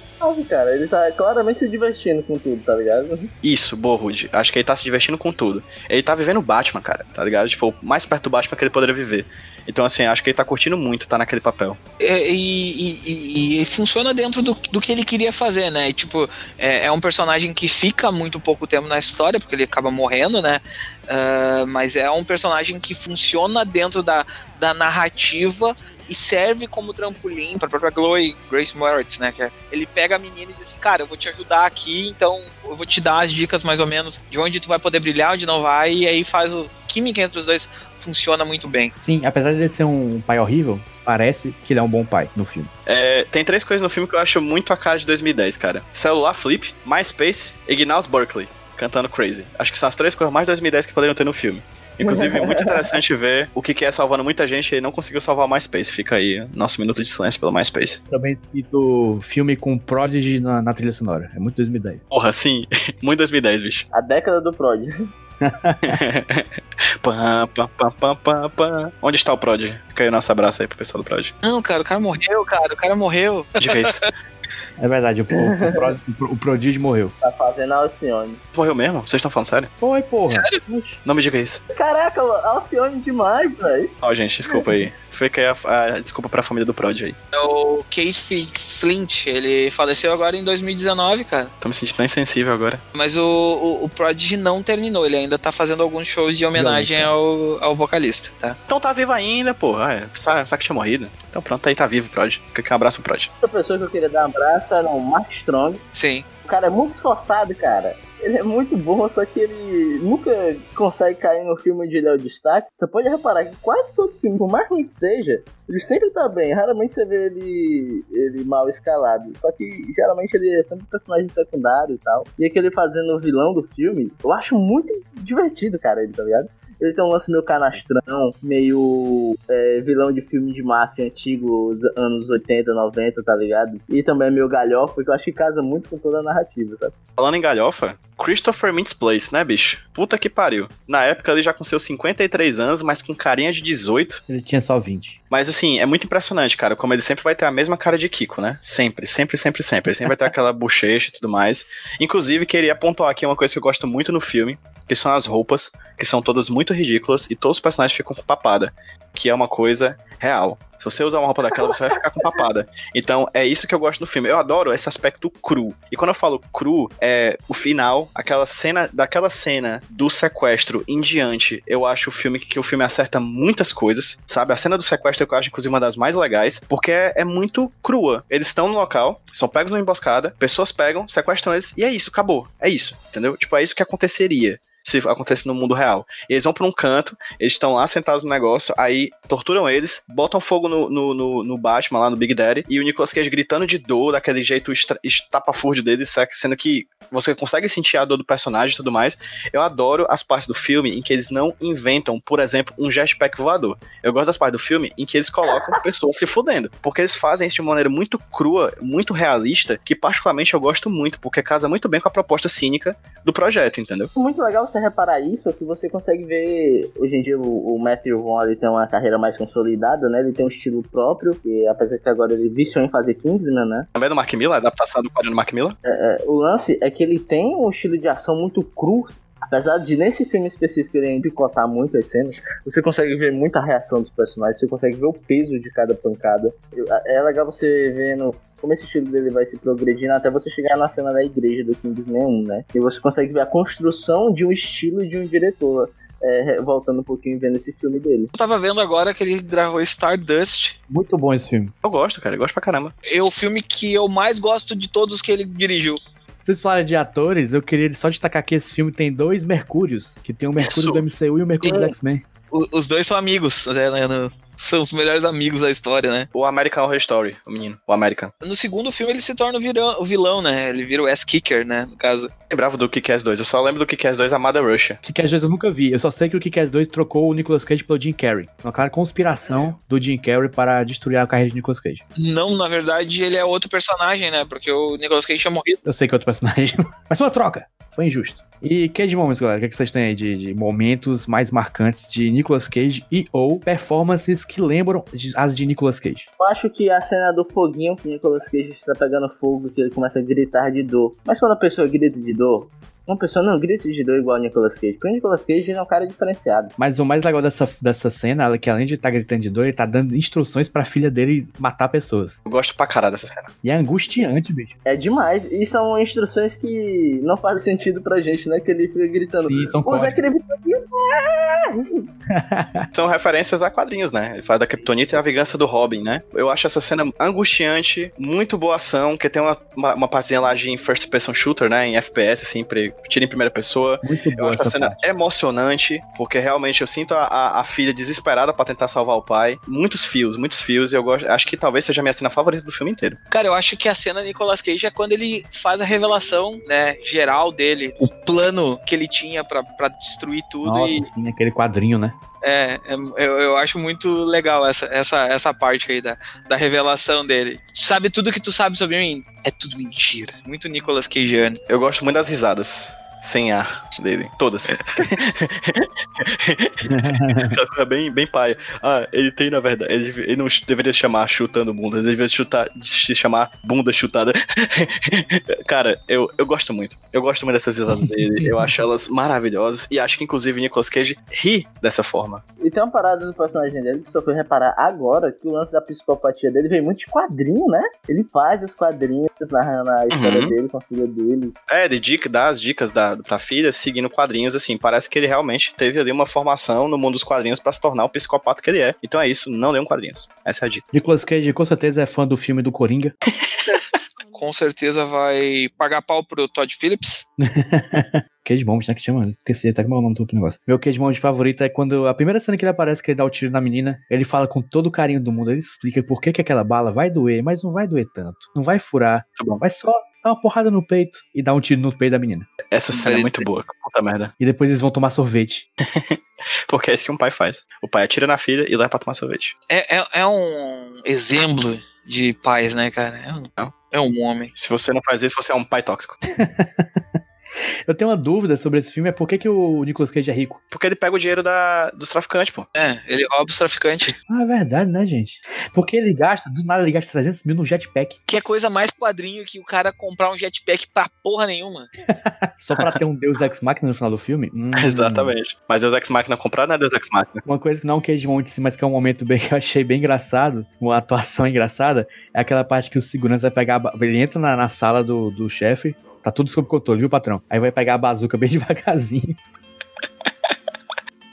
Cara, ele tá claramente se divertindo com tudo, tá ligado? Isso, boa, Rude. Acho que ele tá se divertindo com tudo. Ele tá vivendo o Batman, cara, tá ligado? Tipo, o mais perto do Batman que ele poderia viver. Então, assim, acho que ele tá curtindo muito, tá naquele papel. É, E, e- e- funciona dentro do, do que ele queria fazer, né? E, tipo, é, é um personagem que fica muito pouco tempo na história, porque ele acaba morrendo, né? Ah, mas é um personagem que funciona dentro da, da narrativa e serve como trampolim pra própria Chloe Grace Moritz, né? Que é- ele pega a menina e diz assim, cara, eu vou te ajudar aqui, então eu vou te dar as dicas mais ou menos de onde tu vai poder brilhar, onde não vai, e aí faz o química entre os dois funciona muito bem. Sim, apesar de ele ser um pai horrível, parece que ele é um bom pai no filme. É, tem três coisas no filme que eu acho muito a cara de 2010, cara. Celular Flip, MySpace e Gnals Berkeley, cantando Crazy. Acho que são as três coisas mais 2010 que poderiam ter no filme. Inclusive, é <laughs> muito interessante ver o que que é salvando muita gente e não conseguiu salvar o MySpace. Fica aí nosso minuto de silêncio pelo MySpace. Também escrito filme com Prodigy na, na trilha sonora. É muito 2010. Porra, sim. <laughs> muito 2010, bicho. A década do Prod. Pam, pam, pam, pam. Onde está o Prod? Fica aí o nosso abraço aí pro pessoal do Prod. Não, cara, o cara morreu, cara, o cara morreu. Diga isso. <laughs> É verdade, o, o, o, o, Prodígio morreu. Tá fazendo a Alcione. Morreu mesmo? Vocês estão falando sério? Foi, porra. Sério? Não me diga isso. Caraca, Alcione demais, velho. Ó, gente, desculpa aí. Fica aí a, a desculpa pra família do Prod aí. É O Keith Flint, ele faleceu agora em 2019, cara. Tô me sentindo tão insensível agora. Mas o, o, o Prodigy não terminou, ele ainda tá fazendo alguns shows de homenagem ao, ao vocalista, tá? Então tá vivo ainda, pô. Ah, é, sabe, sabe que tinha morrido. Então pronto, aí tá vivo, Prod. Fica aqui um abraço pro Prod. Outra pessoa que eu queria dar um abraço era o Mark Strong. Sim. O cara é muito esforçado, cara. Ele é muito bom, só que ele nunca consegue cair no filme onde ele é o destaque. Você pode reparar que quase todo filme, por mais ruim que seja, ele sempre tá bem. Raramente você vê ele, ele mal escalado. Só que geralmente ele é sempre um personagem secundário e tal. E aquele fazendo o vilão do filme, eu acho muito divertido, cara, ele, tá ligado? Ele tem um lance meio canastrão, meio é, vilão de filme de máfia antigo, anos 80, 90, tá ligado? E também é meio galhofa, que eu acho que casa muito com toda a narrativa, sabe? Falando em galhofa, Christopher Mintz Place, né, bicho? Puta que pariu. Na época ele já com seus 53 anos, mas com carinha de 18. Ele tinha só 20. Mas assim, é muito impressionante, cara, como ele sempre vai ter a mesma cara de Kiko, né? Sempre, sempre, sempre, sempre. Ele sempre vai ter aquela bochecha e tudo mais. Inclusive, queria pontuar aqui uma coisa que eu gosto muito no filme, que são as roupas, que são todas muito ridículas e todos os personagens ficam com papada, que é uma coisa real. Se você usar uma roupa daquela, você vai ficar com papada. Então, é isso que eu gosto do filme. Eu adoro esse aspecto cru. E quando eu falo cru, é o final, aquela cena, daquela cena do sequestro em diante, eu acho o filme que o filme acerta muitas coisas, sabe? A cena do sequestro eu acho, inclusive, uma das mais legais, porque é, é muito crua. Eles estão no local, são pegos numa emboscada, pessoas pegam, sequestram eles, e é isso, acabou. É isso, entendeu? Tipo, é isso que aconteceria se acontece no mundo real. Eles vão pra um canto, eles estão lá sentados no negócio, aí torturam eles, botam fogo no, no, no, no Batman, lá no Big Daddy, e o Nicolas Cage gritando de dor, daquele jeito estapafúrdio dele, sendo que você consegue sentir a dor do personagem e tudo mais. Eu adoro as partes do filme em que eles não inventam, por exemplo, um jetpack voador. Eu gosto das partes do filme em que eles colocam pessoas se fudendo, porque eles fazem isso de uma maneira muito crua, muito realista, que particularmente eu gosto muito, porque casa muito bem com a proposta cínica do projeto, entendeu? Muito legal você reparar isso, que você consegue ver, hoje em dia o, o Matthew Vaughn ele tem uma carreira mais consolidada, né? Ele tem um estilo próprio, que apesar que agora ele viciou em fazer Kingsman, né? Também do Mark Miller, adaptação do quadrinho do Mark Miller. É, o lance é que ele tem um estilo de ação muito cru. Apesar de nesse filme específico ele picotar muito as cenas, você consegue ver muita reação dos personagens, você consegue ver o peso de cada pancada. Eu- É legal você vendo como esse estilo dele vai se progredindo até você chegar na cena da igreja do Kingsman 1, né? E você consegue ver a construção de um estilo de um diretor. é, voltando um pouquinho vendo esse filme dele. Eu tava vendo agora que ele gravou Stardust. Muito bom esse filme. Eu gosto, cara, eu gosto pra caramba. É o filme que eu mais gosto de todos que ele dirigiu. Vocês falaram de atores, eu queria só destacar que esse filme tem dois Mercúrios, que tem o Mercúrio Isso. do MCU e o Mercúrio do X-Men. O- os dois são amigos, né, né, no- são os melhores amigos da história, né? O American Horror Story, o menino, o American. No segundo filme ele se torna o, virão- o vilão, né? Ele vira o ass-kicker, né? No caso. Lembrava do Kick-Ass 2, eu só lembro do Kick-Ass 2 Amada Russia. Kick-Ass 2 eu nunca vi, eu só sei que o Kick-Ass 2 trocou o Nicolas Cage pelo Jim Carrey. Uma clara conspiração do Jim Carrey para destruir a carreira de Nicolas Cage. Não, na verdade, ele é outro personagem, né? Porque o Nicolas Cage tinha morrido. Eu sei que é outro personagem, <laughs> mas foi uma troca. Foi injusto. E Cage Moments, galera? O que, é que vocês têm aí de, de momentos mais marcantes de Nicolas Cage e ou performances que lembram as de Nicolas Cage? Eu acho que a cena do foguinho que Nicolas Cage está pegando fogo, que ele começa a gritar de dor. Mas quando a pessoa grita de dor, uma pessoa não grita de dor igual o Nicolas Cage. Porque o Nicolas Cage é um cara diferenciado. Mas o mais legal dessa, dessa cena é que além de estar gritando de dor, ele tá dando instruções pra filha dele matar pessoas. Eu gosto pra caralho dessa cena. E é angustiante, bicho. É demais. E são instruções que não fazem sentido pra gente, né? Que ele fica gritando. Sim, são Usa a. São referências a quadrinhos, né? Ele fala da Kryptonita e a vingança do Robin, né? Eu acho essa cena angustiante, muito boa ação, que tem uma, uma, uma partezinha lá de first person shooter, né? Em FPS, assim, pre- tira em primeira pessoa. Muito Eu boa acho a cena parte. emocionante, porque realmente eu sinto a, a, a filha desesperada pra tentar salvar o pai. Muitos fios, muitos fios, e eu gosto. Acho que talvez seja a minha cena favorita do filme inteiro. Cara, eu acho que a cena Nicolas Cage é quando ele faz a revelação, né, geral dele, o plano que ele tinha pra, pra destruir tudo Nossa, e sim, aquele quadrinho, né? É, é- eu, eu acho muito legal essa, essa, essa parte aí da, da revelação dele. Sabe tudo que tu sabe sobre mim? É tudo mentira. Muito Nicolas Cageano. Eu gosto muito das risadas. Sem ar dele. Todas. Aquela coisa bem, bem paia. Ah, ele tem, na verdade. Ele, ele não deveria se chamar chutando bundas, ele deveria chutar, se chamar bunda chutada. Cara, eu, eu gosto muito. Eu gosto muito dessas risadas dele. Eu acho elas maravilhosas. E acho que, inclusive, Nicolas Cage ri dessa forma. E tem uma parada no personagem dele que só foi reparar agora que o lance da psicopatia dele vem muito de quadrinho, né? Ele faz os quadrinhos, narrando a história Uhum. dele com a filha dele. É, de dica, dá as dicas da, pra filha, seguindo quadrinhos, assim. Parece que ele realmente teve ali uma formação no mundo dos quadrinhos pra se tornar o psicopata que ele é. Então é isso, não leiam quadrinhos. Essa é a dica. Nicolas Cage com certeza é fã do filme do Coringa. <laughs> Com certeza vai pagar pau pro Todd Phillips. <laughs> Cage Bomb, né? Que chama? Esqueci até como é o nome do negócio. Meu Cage Bomb favorito é quando a primeira cena que ele aparece, que ele dá o tiro na menina, ele fala com todo o carinho do mundo, ele explica por que, que aquela bala vai doer, mas não vai doer tanto. Não vai furar. Tá bom. Vai só dar uma porrada no peito e dar um tiro no peito da menina. Essa cena é muito boa, puta merda. E depois eles vão tomar sorvete. <laughs> Porque é isso que um pai faz. O pai atira na filha e leva pra tomar sorvete. É, é, é um exemplo de paz, né, cara? É um, é um homem. Se você não faz isso, você é um pai tóxico. <laughs> Eu tenho uma dúvida sobre esse filme, é por que, que o Nicolas Cage é rico? Porque ele pega o dinheiro da, dos traficantes, pô. É, ele rouba os traficantes. Ah, é verdade, né, gente? Porque ele gasta, do nada ele gasta 300 mil no jetpack, Que é coisa mais quadrinho que o cara comprar um jetpack pra porra nenhuma. <laughs> só pra ter um Deus Ex Machina no final do filme. Hum. <laughs> Exatamente. Mas Deus Ex Machina comprado não é Deus Ex Machina. Uma coisa que não é um Cage Monte, mas que é um momento bem <laughs> que eu achei bem engraçado, uma atuação engraçada, é aquela parte que o segurança vai pegar. Ele entra na, na sala do, do chefe, tá tudo sob controle, viu, patrão? Aí vai pegar a bazuca bem <laughs> devagarzinho.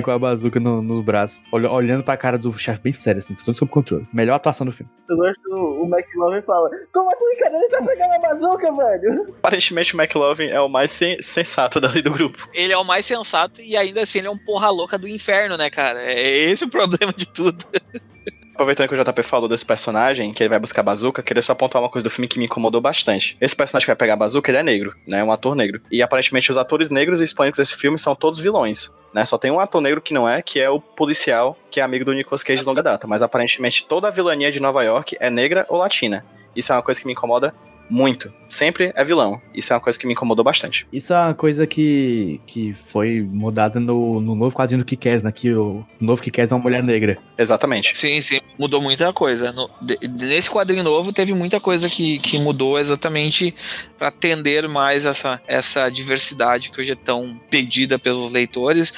Com a bazuca no, no braço, olha- olhando pra cara do chefe bem sério, assim, tudo sob controle. Melhor atuação do filme. Eu gosto, o McLovin fala, como assim, cara? Ele tá pegando a bazuca, velho? Aparentemente o McLovin é o mais sen- sensato dali do grupo. Ele é o mais sensato e ainda assim ele é um porra louca do inferno, né, cara? É esse o problema de tudo. <laughs> Aproveitando que o JP falou desse personagem, que ele vai buscar a bazuca, queria só apontar uma coisa do filme que me incomodou bastante. Esse personagem que vai pegar a bazuca, ele é negro, né? Um ator negro. E aparentemente os atores negros e hispânicos desse filme são todos vilões. Né? Só tem um ator negro que não é, que é o policial, que é amigo do Nicolas Cage de longa data. Mas aparentemente toda a vilania de Nova York é negra ou latina. Isso é uma coisa que me incomoda muito. Sempre é vilão. Isso é uma coisa que me incomodou bastante. Isso é uma coisa que, que foi mudada no, no novo quadrinho do Kikaz, né? Que o novo Kikaz é uma mulher negra. Exatamente. Sim, sim, mudou muita coisa. No- de- nesse quadrinho novo teve muita coisa que, que mudou exatamente para atender mais essa, essa diversidade que hoje é tão pedida pelos leitores.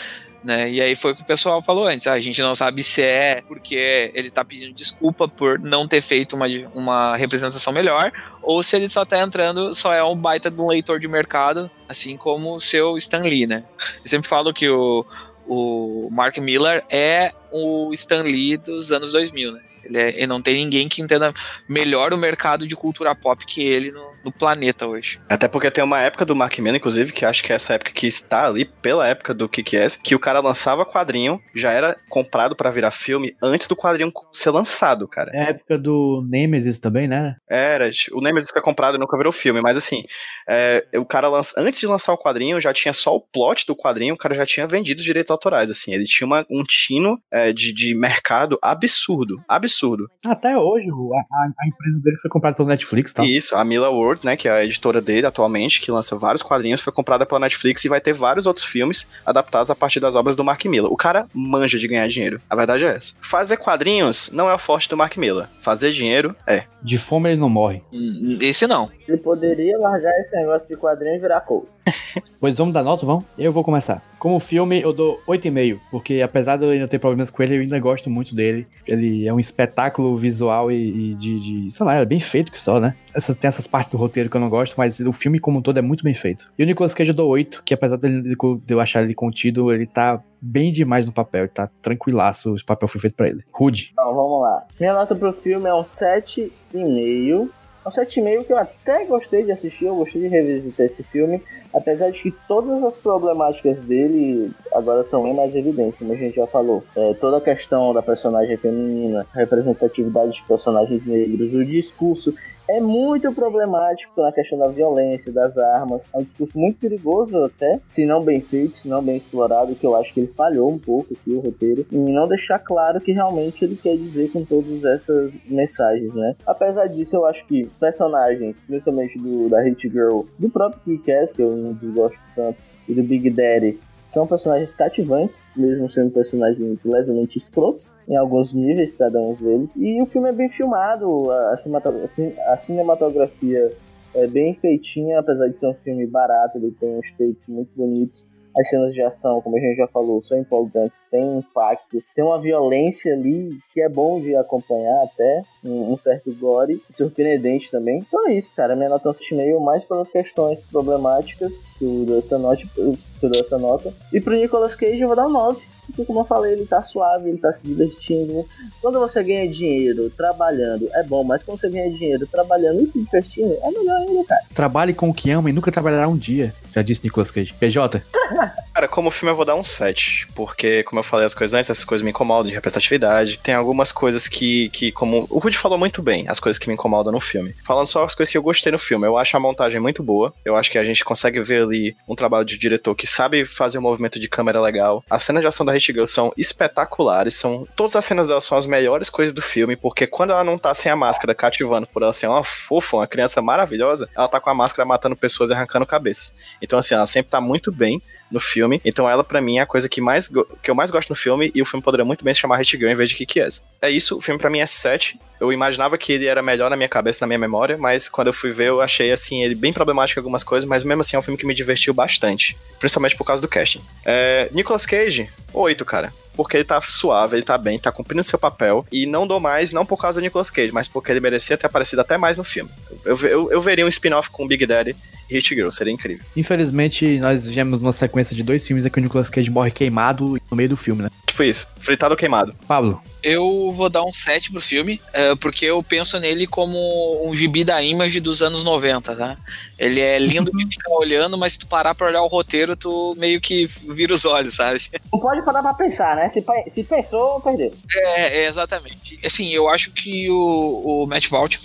Né? E aí foi o que o pessoal falou antes. ah, a gente não sabe se é porque ele tá pedindo desculpa por não ter feito uma, uma representação melhor, ou se ele só tá entrando, só é um baita de um leitor de mercado, assim como o seu Stan Lee, né? Eu sempre falo que o, o Mark Miller é o Stan Lee dos anos 2000, né? Ele, é- ele não tem ninguém que entenda melhor o mercado de cultura pop que ele no, no planeta hoje. Até porque tem uma época do Mark Miller, inclusive, que acho que é essa época que está ali, pela época do Kick-Ass, que o cara lançava quadrinho, já era comprado pra virar filme antes do quadrinho ser lançado, cara. É a época do Nemesis também, né? Era, o Nemesis foi comprado e nunca virou filme, mas assim, é, o cara lança, antes de lançar o quadrinho, já tinha só o plot do quadrinho, o cara já tinha vendido os direitos autorais, assim, ele tinha uma- um tino é, de, de mercado absurdo, absurdo. Até hoje, o- a, a- a empresa dele foi comprada pelo Netflix, tá? E isso, a Mila World, né, que é a editora dele atualmente, que lança vários quadrinhos, foi comprada pela Netflix e vai ter vários outros filmes adaptados a partir das obras do Mark Miller. O cara manja de ganhar dinheiro. A verdade é essa. Fazer quadrinhos não é o forte do Mark Miller. Fazer dinheiro é. De fome ele não morre. Hum, Esse não. Ele poderia largar esse negócio de quadrinho e virar coach. <laughs> Pois vamos dar nota, vamos? Eu vou começar. Como filme, eu dou 8,5, porque apesar de eu ainda ter problemas com ele, eu ainda gosto muito dele. Ele é um espetáculo visual e, e de, de, sei lá, é bem feito que só, né? Essas, tem essas partes do roteiro que eu não gosto, mas o filme como um todo é muito bem feito. E o Nicolas Cage eu dou 8, que apesar de eu achar ele contido, ele tá bem demais no papel, ele tá tranquilaço, o papel foi feito pra ele. Rude. Então, vamos lá. Minha nota pro filme é um 7,5. É um 7,5 que eu até gostei de assistir, eu gostei de revisitar esse filme. Apesar de que todas as problemáticas dele agora são bem mais evidentes, como a gente já falou. É, toda a questão da personagem feminina, representatividade de personagens negros, o discurso é muito problemático na questão da violência, das armas. É um discurso muito perigoso até, se não bem feito, se não bem explorado, que eu acho que ele falhou um pouco aqui o roteiro, em não deixar claro que realmente ele quer dizer com todas essas mensagens, né? Apesar disso, eu acho que personagens, principalmente do, da Hit Girl, do próprio Kick-Ass, que eu não desgosto tanto, e do Big Daddy, são personagens cativantes, mesmo sendo personagens levemente escrotos, em alguns níveis, cada um deles. E o filme é bem filmado, a, a cinematografia é bem feitinha, apesar de ser um filme barato, ele tem uns takes muito bonitos. As cenas de ação, como a gente já falou, são empolgantes, tem impacto, tem uma violência ali que é bom de acompanhar até, um, um certo gore, surpreendente também. Então é isso, cara. Minha nota é um meio mais pelas questões problemáticas que eu dou essa nota, que eu dou essa nota. E pro Nicolas Cage eu vou dar um 9 porque como eu falei, ele tá suave, ele tá se divertindo. Quando você ganha dinheiro trabalhando, é bom, mas quando você ganha dinheiro trabalhando e se divertindo, é melhor ainda, cara. Trabalhe com o que ama e nunca trabalhará um dia, já disse Nicolas Cage. PJ? <laughs> Cara, como filme eu vou dar um 7, porque, como eu falei as coisas antes, essas coisas me incomodam de representatividade. Tem algumas coisas que, que como o Rudy falou muito bem, as coisas que me incomodam no filme. Falando só as coisas que eu gostei no filme, eu acho a montagem muito boa. Eu acho que a gente consegue ver ali um trabalho de diretor que sabe fazer um movimento de câmera legal. As cenas de ação da Hit Girl são espetaculares, são todas as cenas dela são as melhores coisas do filme, porque quando ela não tá sem a máscara cativando por ela ser uma fofa, uma criança maravilhosa, ela tá com a máscara matando pessoas e arrancando cabeças. Então assim, ela sempre tá muito bem no filme. Então ela, para mim, é a coisa que, mais que eu mais gosto no filme e o filme poderia muito bem se chamar Hit Girl em vez de Kick Ass. É isso, o filme para mim é 7. Eu imaginava que ele era melhor na minha cabeça, na minha memória, mas quando eu fui ver, eu achei, assim, ele bem problemático em algumas coisas, mas mesmo assim é um filme que me divertiu bastante. Principalmente por causa do casting. É, Nicolas Cage, 8, cara porque ele tá suave, ele tá bem, tá cumprindo seu papel. E não dou mais, não por causa do Nicolas Cage, mas porque ele merecia ter aparecido até mais no filme. Eu, eu, eu veria um spin-off com Big Daddy e Hit Girl, seria incrível. Infelizmente, nós vemos uma sequência de dois filmes em que o Nicolas Cage morre queimado no meio do filme, né? Tipo isso, fritado ou queimado. Pablo. Eu vou dar um 7 pro filme, uh, porque eu penso nele como um gibi da Image dos anos 90, tá? Ele é lindo de <laughs> ficar olhando, mas se tu parar pra olhar o roteiro, tu meio que vira os olhos, sabe? Não pode parar pra pensar, né? Se, se pensou, perdeu. É, é, exatamente. Assim, eu acho que o, o Matt Vault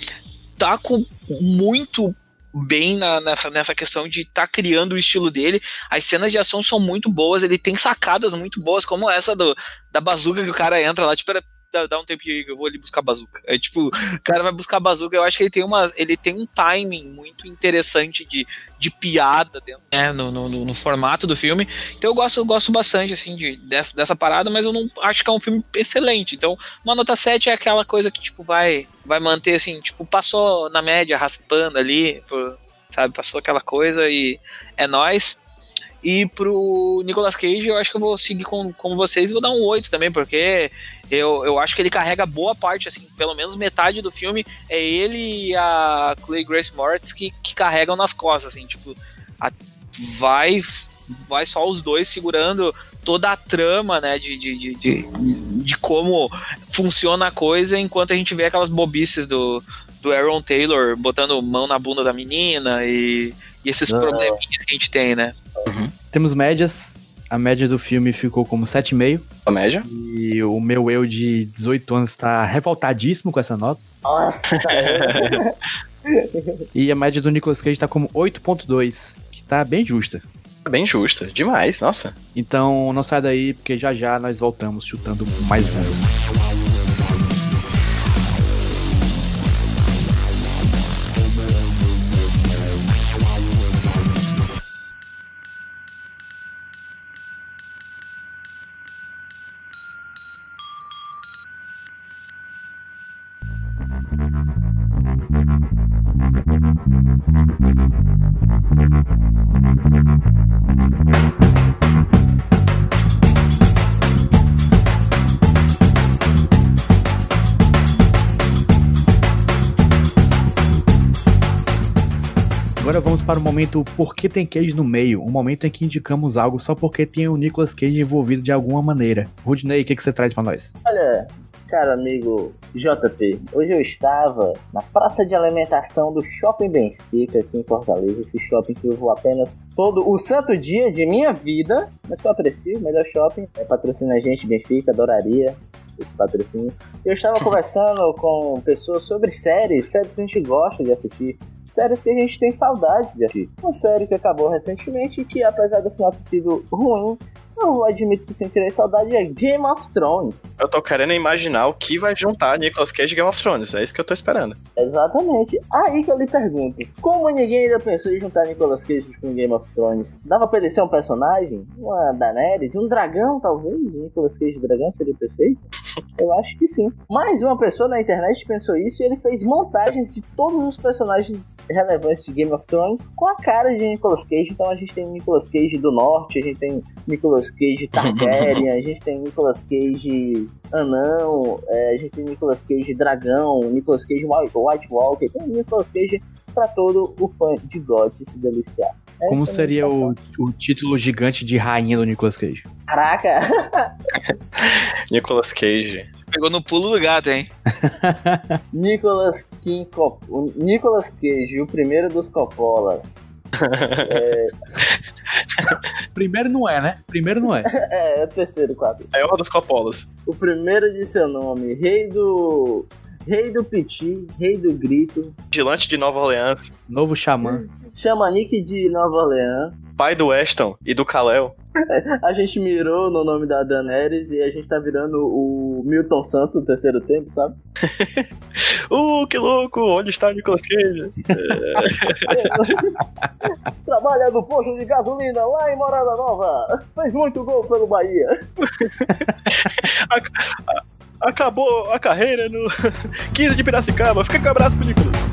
tá com muito bem na, nessa, nessa questão de estar tá criando o estilo dele. As cenas de ação são muito boas, ele tem sacadas muito boas, como essa do, da bazuca que o cara entra lá, tipo, dá, dá um tempo que eu vou ali buscar bazuca. É tipo, o cara vai buscar bazuca, eu acho que ele tem uma. Ele tem um timing muito interessante de, de piada dentro, né, no, no, no, formato do filme. Então eu gosto, eu gosto bastante, assim, de, dessa, dessa parada, mas eu não acho que é um filme excelente. Então, uma nota 7 é aquela coisa que, tipo, vai, vai manter assim, tipo, passou na média, raspando ali, sabe, passou aquela coisa e é nós. E pro Nicolas Cage, eu acho que eu vou seguir com, com vocês e vou dar um 8 também, porque eu, eu acho que ele carrega boa parte, assim, pelo menos metade do filme é ele e a Clay Grace Moritz que, que carregam nas costas, assim, tipo, a, vai vai só os dois segurando toda a trama, né, de, de, de, de, de como funciona a coisa, enquanto a gente vê aquelas bobices do, do Aaron Taylor botando mão na bunda da menina e, e esses ah. probleminhas que a gente tem, né? Uhum. Temos médias. A média do filme ficou como 7,5. A média? E o meu eu de 18 anos tá revoltadíssimo com essa nota. Nossa! <laughs> e a média do Nicolas Cage tá como 8,2, que tá bem justa. Bem justa, demais, nossa. Então não sai daí, porque já já nós voltamos chutando mais um. Momento Por que tem Cage no meio? Um momento em que indicamos algo só porque tem o Nicolas Cage envolvido de alguma maneira. Rudney, o que, que você traz para nós? Olha, cara amigo JP, hoje eu estava na praça de alimentação do Shopping Benfica, aqui em Fortaleza, esse shopping que eu vou apenas todo o santo dia de minha vida, mas que eu aprecio, melhor shopping, é, patrocina a gente, Benfica, adoraria esse patrocínio. Eu estava <laughs> conversando com pessoas sobre séries, séries que a gente gosta de assistir, séries que a gente tem saudades de assistir. Uma série que acabou recentemente e que, apesar do final ter sido ruim, eu admito que sem ter saudade é Game of Thrones. Eu tô querendo imaginar o que vai juntar Nicolas Cage e Game of Thrones. É isso que eu tô esperando. Exatamente. Aí que eu lhe pergunto: como ninguém ainda pensou em juntar Nicolas Cage com Game of Thrones? Dava pra ele ser um personagem? Uma Daenerys? Um dragão, talvez? Nicolas Cage dragão seria perfeito? <laughs> Eu acho que sim. Mais uma pessoa na internet pensou isso e ele fez montagens de todos os personagens relevantes de Game of Thrones com a cara de Nicolas Cage. Então a gente tem Nicolas Cage do Norte, a gente tem Nicolas Cage Targaryen, a gente tem Nicolas Cage Anão, é, a gente tem Nicolas Cage Dragão, Nicolas Cage White, White Walker, tem Nicolas Cage pra todo o fã de God se deliciar. Essa Como é a seria minha o, o título gigante de rainha do Nicolas Cage? Caraca! <laughs> Nicolas Cage. Pegou no pulo do gato, hein? <laughs> Nicolas King Cop... o Nicolas Cage, o primeiro dos Coppolas. É, Primeiro não é, né? Primeiro não é. é, é o terceiro quadro. É o dos Coppolas. O primeiro de seu nome, Rei do. Rei do Piti, Rei do Grito, Vigilante de Nova Orleans. Novo xamã. Chamanique de Nova Orleans. Pai do Weston e do Kalel. <laughs> A gente mirou no nome da Daenerys e a gente tá virando o Milton Santos no terceiro tempo, sabe? <laughs> Uh, que louco! Onde está o Nicolas <laughs> Cage? Trabalha no posto de gasolina lá em Morada Nova. Fez muito gol pelo Bahia. <laughs> Acabou a carreira no <laughs> 15 de Piracicaba. Fica com um abraço pro Nicolas.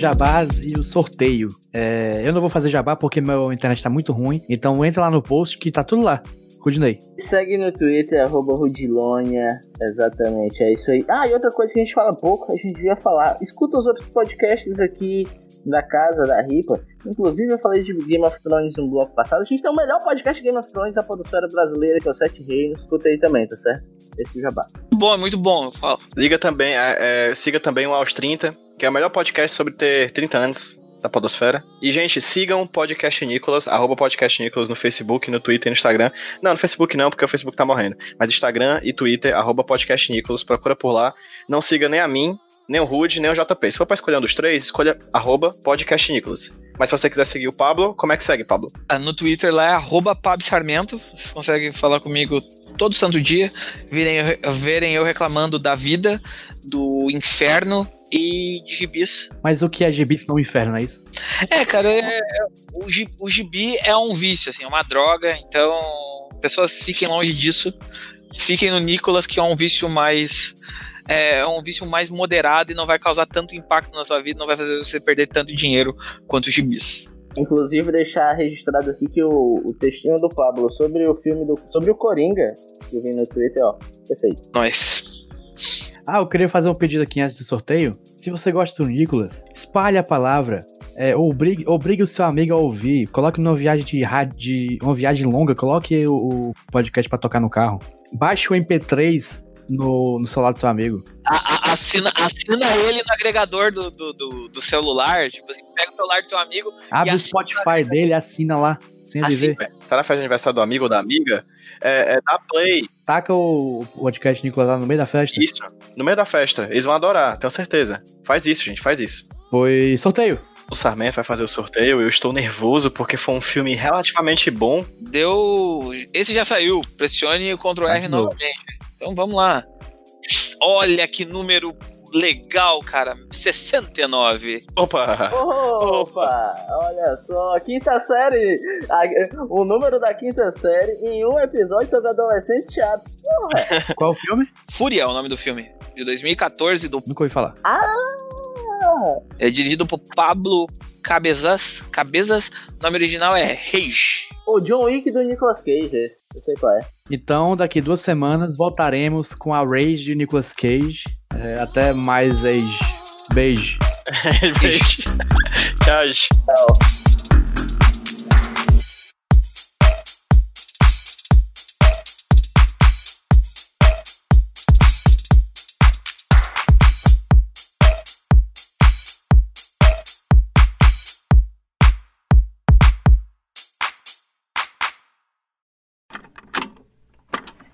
Jabás e o sorteio. É, eu não vou fazer jabá porque meu internet tá muito ruim, então entra lá no post que tá tudo lá. Rudney. Segue no Twitter, arroba Rudilonia. Exatamente, é isso aí. Ah, e outra coisa que a gente fala pouco, a gente devia falar. Escuta os outros podcasts aqui da casa, da Ripa. Inclusive, eu falei de Game of Thrones no bloco passado. A gente tem o melhor podcast de Game of Thrones da podosfera brasileira, que é o Sete Reinos. Escuta aí também, tá certo? Esse é o jabá. Bom, é muito bom, eu falo. Liga também, é, é, siga também o Aos 30, que é o melhor podcast sobre ter 30 anos da Podosfera. E, gente, sigam o Podcast Nicolas, arroba Podcast Nicolas no Facebook, no Twitter e no Instagram. Não, no Facebook não, porque o Facebook tá morrendo. Mas Instagram e Twitter, arroba Podcast Nicolas, procura por lá. Não siga nem a mim, nem o Rude, nem o JP. Se for pra escolher um dos três, escolha arroba Podcast Nicolas. Mas se você quiser seguir o Pablo, como é que segue, Pablo? Ah, No Twitter lá é arroba Pab Sarmento. Vocês conseguem falar comigo todo santo dia, verem, eu- verem eu reclamando da vida, do inferno e de gibis. Mas o que é gibi no inferno, não é isso? É, cara, é- é- o, o gibi é um vício, assim, é uma droga, então pessoas fiquem longe disso. Fiquem no Nicolas, que é um vício mais. É um vício mais moderado e não vai causar tanto impacto na sua vida, não vai fazer você perder tanto dinheiro quanto os gibis. Inclusive, deixar registrado aqui que o, o textinho do Pablo sobre o filme do. sobre o Coringa, que eu vi no Twitter, ó. Perfeito. Nós. Ah, eu queria fazer um pedido aqui antes do sorteio. Se você gosta do Nicolas, espalhe a palavra. É, obrigue, obrigue o seu amigo a ouvir. Coloque numa viagem de rádio, uma viagem longa, coloque o, o podcast pra tocar no carro. Baixe o MP3 no, no celular do seu amigo. A- a- assina, assina ele no agregador do, do, do, do celular, tipo assim, pega o celular do teu amigo Abre o Spotify dele, assina lá. Sem Ah, sim, viver. Tá na festa de aniversário do amigo ou da amiga, é, é da Play. Taca o o podcast Nicolas lá no meio da festa. Isso. No meio da festa. Eles vão adorar, tenho certeza. Faz isso, gente, faz isso. Foi sorteio. O Sarmento vai fazer o sorteio. Eu estou nervoso porque foi um filme relativamente bom. Deu. Esse já saiu. Pressione Ctrl R Ah, novamente. Então vamos lá. Olha que número legal, cara. 69. Opa! Opa, olha só, quinta série, a- o número da quinta série em um episódio sobre adolescentes chatos. Porra, <laughs> Qual o filme? Fúria é o nome do filme. De 2014, do... Nunca ouvi falar. é dirigido por Pablo Cabezas. Cabezas, o nome original é Rage. o John Wick do Nicolas Cage, eu sei qual é. Então, daqui duas semanas voltaremos com a Rage de Nicolas Cage. É, até mais ex. Beijo. <laughs> Beijo. Tchau. gente.